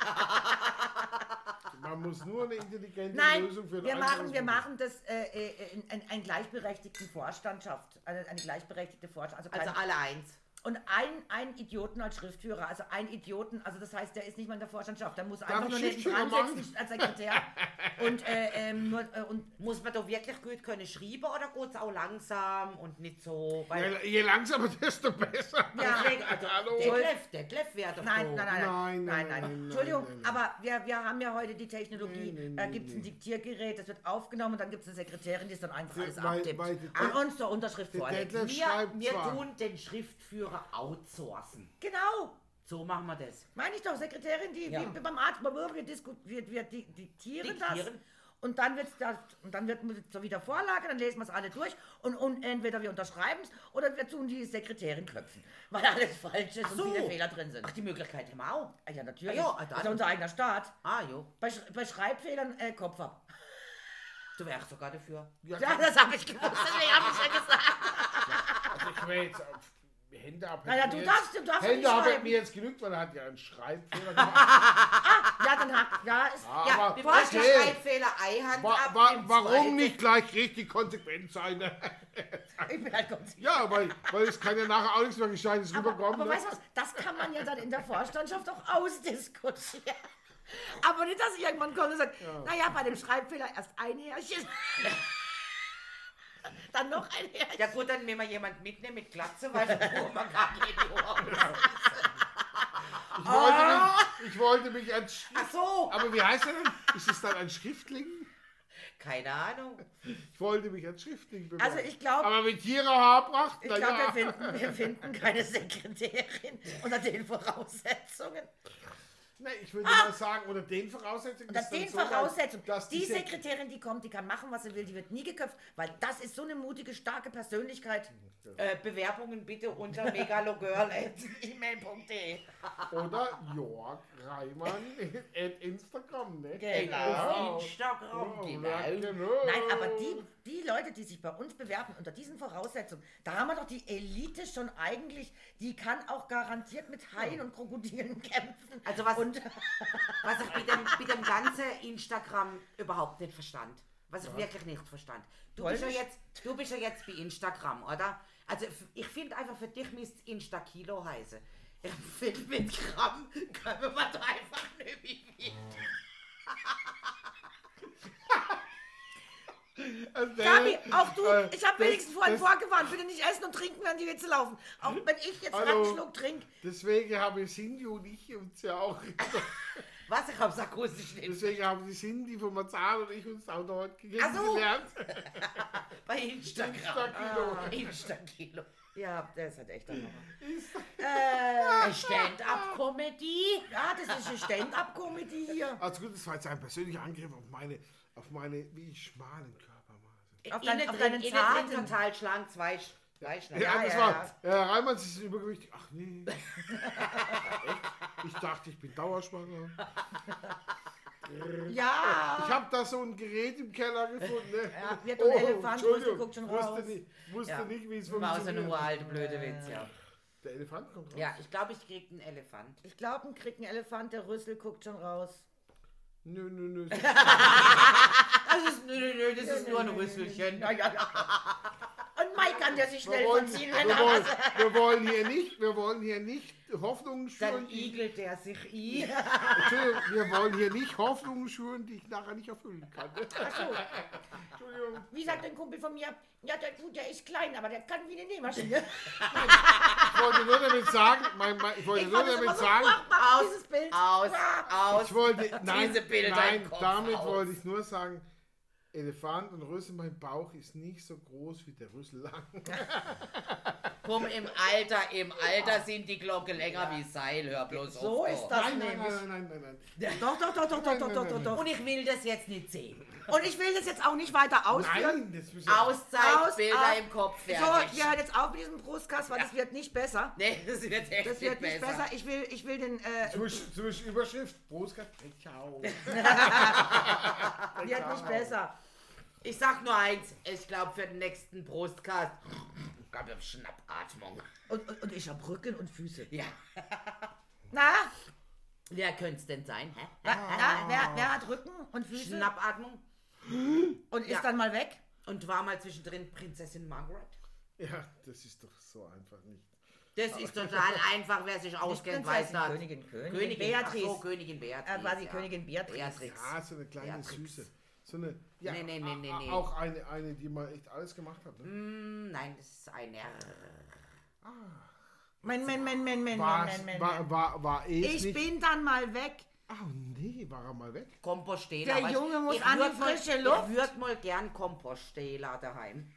Man muss nur eine intelligente Nein, Lösung für wir machen, wir machen das äh, äh, in, in, einen gleichberechtigten Vorstandschaft. Eine, eine gleichberechtigte Vorstand. Also, Also alle eins. Und ein, ein Idioten als Schriftführer, also ein Idioten, also das heißt, der ist nicht mal in der Vorstandschaft, der muss einfach ich nur Schriftführer dran sitzen als Sekretär. und, äh, ähm, nur, äh, und Muss man da wirklich gut können schreiben oder geht es auch langsam und nicht so? Weil Je, je langsamer, desto besser. deswegen, also Hallo. Detlef, Detlef wäre doch Nein, so. nein, nein, nein, Nein, nein, nein, nein, Entschuldigung, nein, nein. aber wir, wir haben ja heute die Technologie, da gibt es ein. Diktiergerät, das wird aufgenommen und dann gibt es eine Sekretärin, die es dann einfach alles Weil- die- und uns zur Unterschrift vorlegt. Wir, wir tun den Schriftführer outsourcen. Genau, So machen wir das. meine ich doch, Sekretärin, die, Ja. wie beim Arzt, wir, wir, wir di- diktieren, das Diktieren. und dann wird das und dann wird so wieder Vorlage, dann lesen wir es alle durch und, und entweder wir unterschreiben es oder wir tun die Sekretärin klopfen, weil alles falsch ist so. und viele Fehler drin sind. Ach, die Möglichkeit haben wir auch. Ah ja, natürlich. Ah ja, das dann. ist ja unser eigener Staat. Ah, jo. Bei, Sch- bei Schreibfehlern äh, Kopf ab. Du wärst sogar dafür. Ja, Ja, das habe ich gewusst, deswegen habe ich ja gesagt. also ich will jetzt Hände ab. Naja, du darfst- jetzt- du darfst Hände ab mir jetzt genügt, weil er hat ja einen Schreibfehler gemacht. Ja, dann hat, ja, ist, Ja, Aber wir brauchen okay. Schreibfehler, Eihand Wa ab. wa im warum nicht gleich richtig konsequent sein? ne? ich bin halt ja, weil, weil es kann ja nachher auch nichts mehr Gescheites Aber, rüberkommen. aber ne? weißt du was, das kann man ja dann in der Vorstandschaft auch ausdiskutieren. Aber nicht, dass irgendwann kommt und sagt, naja, bei dem Schreibfehler erst ein Härchen. dann noch ein Härchen. Ja gut, dann nehmen wir jemanden mitnehmen mit Glatze, weil wir gar nicht Ohren. ich, wollte mich, ich wollte mich als Schrift... Ach so. Aber wie heißt er denn? Ist es dann ein Schriftling? Keine Ahnung. Ich wollte mich als Schriftling bewerben. Also ich glaube, Aber mit Tiere Haarpracht? ich glaube, ja. wir, finden, wir finden keine Sekretärin unter den Voraussetzungen. Nee, ich würde mal sagen, unter den Voraussetzungen. Unter den so weit, Voraussetzungen. dass Die die Sek- Sekretärin, die kommt, die kann machen, was sie will, die wird nie geköpft, weil das ist so eine mutige, starke Persönlichkeit. Äh, Bewerbungen bitte unter megalogirl.email.de. Oder Jörg Reimann at Instagram, ne? Genau. Auf Instagram, Oh, genau. ja, genau. Nein, aber die, die Leute, die sich bei uns bewerben unter diesen Voraussetzungen, da haben wir doch die Elite schon eigentlich, die kann auch garantiert mit Haien und Krokodilen kämpfen. Also was- und, Was ich mit dem, mit dem ganzen Instagram überhaupt nicht verstand. Was ich wirklich nicht verstand. Du bist, ja jetzt, du bist ja jetzt bei Instagram, oder? Also ich finde einfach, für dich müsste es Insta-Kilo heißen. Ich finde, mit Gramm können wir da einfach nicht mehr Also Gabi, auch du, äh, ich habe wenigstens vorhin vorgewarnt, bitte nicht essen und trinken, wenn die Witze laufen. Auch wenn ich jetzt Hallo. einen Schluck trinke. Deswegen haben Cindy und ich uns ja auch. Was? Ich hab's akustisch nicht. Deswegen haben die Cindy von Marzahn und ich uns auch dort kennengelernt. Bei Instagram. Insta-Kilo. Ah, Insta-Kilo. Ja, der ist halt echt der Hammer. Äh, Stand-up-Comedy. Ja, das ist eine Stand-up-Comedy hier. Also gut, das war jetzt ein persönlicher Angriff auf meine, auf meine wie schmalen Körpermaße. Auf dein- Innen auf deinen Zarten. drin total schlank, zwei, zwei. Ja, Ja, das ja, war. Herr Reimann, Sie sind übergewichtig. Ach nee. Echt? Ich dachte, ich bin dauerschwanger. Ja. Ich habe da so ein Gerät im Keller gefunden. Ne? Ja, wir tun Elefant, Entschuldigung, Rüssel guckt schon wusste raus. Nicht, wusste Ja. nicht, wie es War funktioniert. eine uralte blöde Witz, ja. Der Elefant kommt raus. Ja, ich glaube, ich krieg einen Elefant. Ich glaube, ein kriegt ein Elefant, der Rüssel guckt schon raus. Nö, nö, nö. Das ist, nö, nö, nö, das ist nur ein Rüsselchen. Ja, ja, ja. Und Mike kann der sich Wir schnell wollen, verziehen, wir, wenn er wollen, was. wir wollen hier nicht, wir wollen hier nicht Hoffnungen Dann schüren. Die, igelt der sich i. Entschuldigung, wir wollen hier nicht Hoffnungen schüren, die ich nachher nicht erfüllen kann. Entschuldigung. Wie sagt ein Kumpel von mir, ja, der, gut, der ist klein, aber der kann wie eine Nähmaschine. Ich wollte nur damit sagen, mein, mein, ich wollte Ich nur damit so sagen, Aus, dieses Bild. aus, aus. ich wollte, nein, Diese Bilder nein damit aus. wollte ich nur sagen, Elefant und Bauch ist nicht so groß wie der Rüssel lang. Komm, im Alter, im Alter sind die Glocken länger wie Seil, hör bloß so auf. So ist das nein, nämlich. Nein, nein, nein, nein, nein. Doch, doch, doch, doch, doch, doch, doch, doch. Und ich will das jetzt nicht sehen. Und ich will das jetzt auch nicht weiter ausführen. Nein, das müssen wir Auszeit, Aus- Bilder aus- im Kopf, So, fertig. wir hören jetzt auf mit diesem Brustkast, weil das wird nicht besser. Nee, das wird echt Das wird nicht besser. Ich will, ich will den, äh, Durch, durch Überschrift, Broskat, ciao. wird nicht besser. Ich sag nur eins, ich glaube für den nächsten Brustcast gab es Schnappatmung. Und, und, und ich hab Rücken und Füße. Ja, Na, wer könnte es denn sein? Hä? na, wer, wer hat Rücken und Füße Schnappatmung und ist Ja. dann mal weg? und war mal zwischendrin Prinzessin Margaret. Ja, das ist doch so einfach nicht. Das ist total einfach, wer sich auskennt, weiß das. Königin, Königin, Königin Beatrice. Ach so, Königin Beatrice. Äh, war die ja. Königin Beatrice. Beatrix. Ja, so eine kleine Beatrix. Süße. So eine, ja, Nee, nee, nee, nee, nee. auch eine, eine, die mal echt alles gemacht hat. Ne? Hm, Nein, das ist eine. Men, men, men, men, men, War, men, men, war, men. war, war eh Ich nicht. bin dann mal weg. Oh nee, war er mal weg? Kompoststähler. Der Junge muss ich an die frische Luft. Ich würde mal gern Kompoststähler daheim.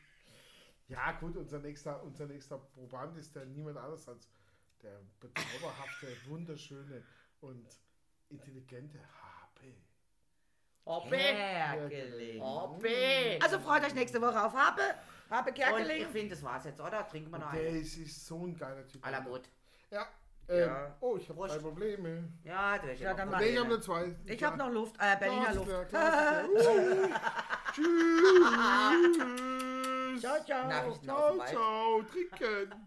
Ja, gut, unser nächster, unser nächster Proband ist der niemand anders als der bezauberhafte, wunderschöne und intelligente HP. Hoppe! Kerkeling. Hoppe! Also freut euch nächste Woche auf Habe. Habe Und ich Kerkeling. finde, das war's jetzt, oder? Trinken wir noch Der eine? ist, ist so ein geiler Typ. Aller gut. Ja. Ähm, Ja. Oh, ich habe drei Probleme. Ja, du hast Ja, ja dann Nee, ich habe nur zwei. Ich habe noch Luft, äh, Berliner Luft. uh, Tschüss. Ciao, ciao. Ciao, ciao. Trinken.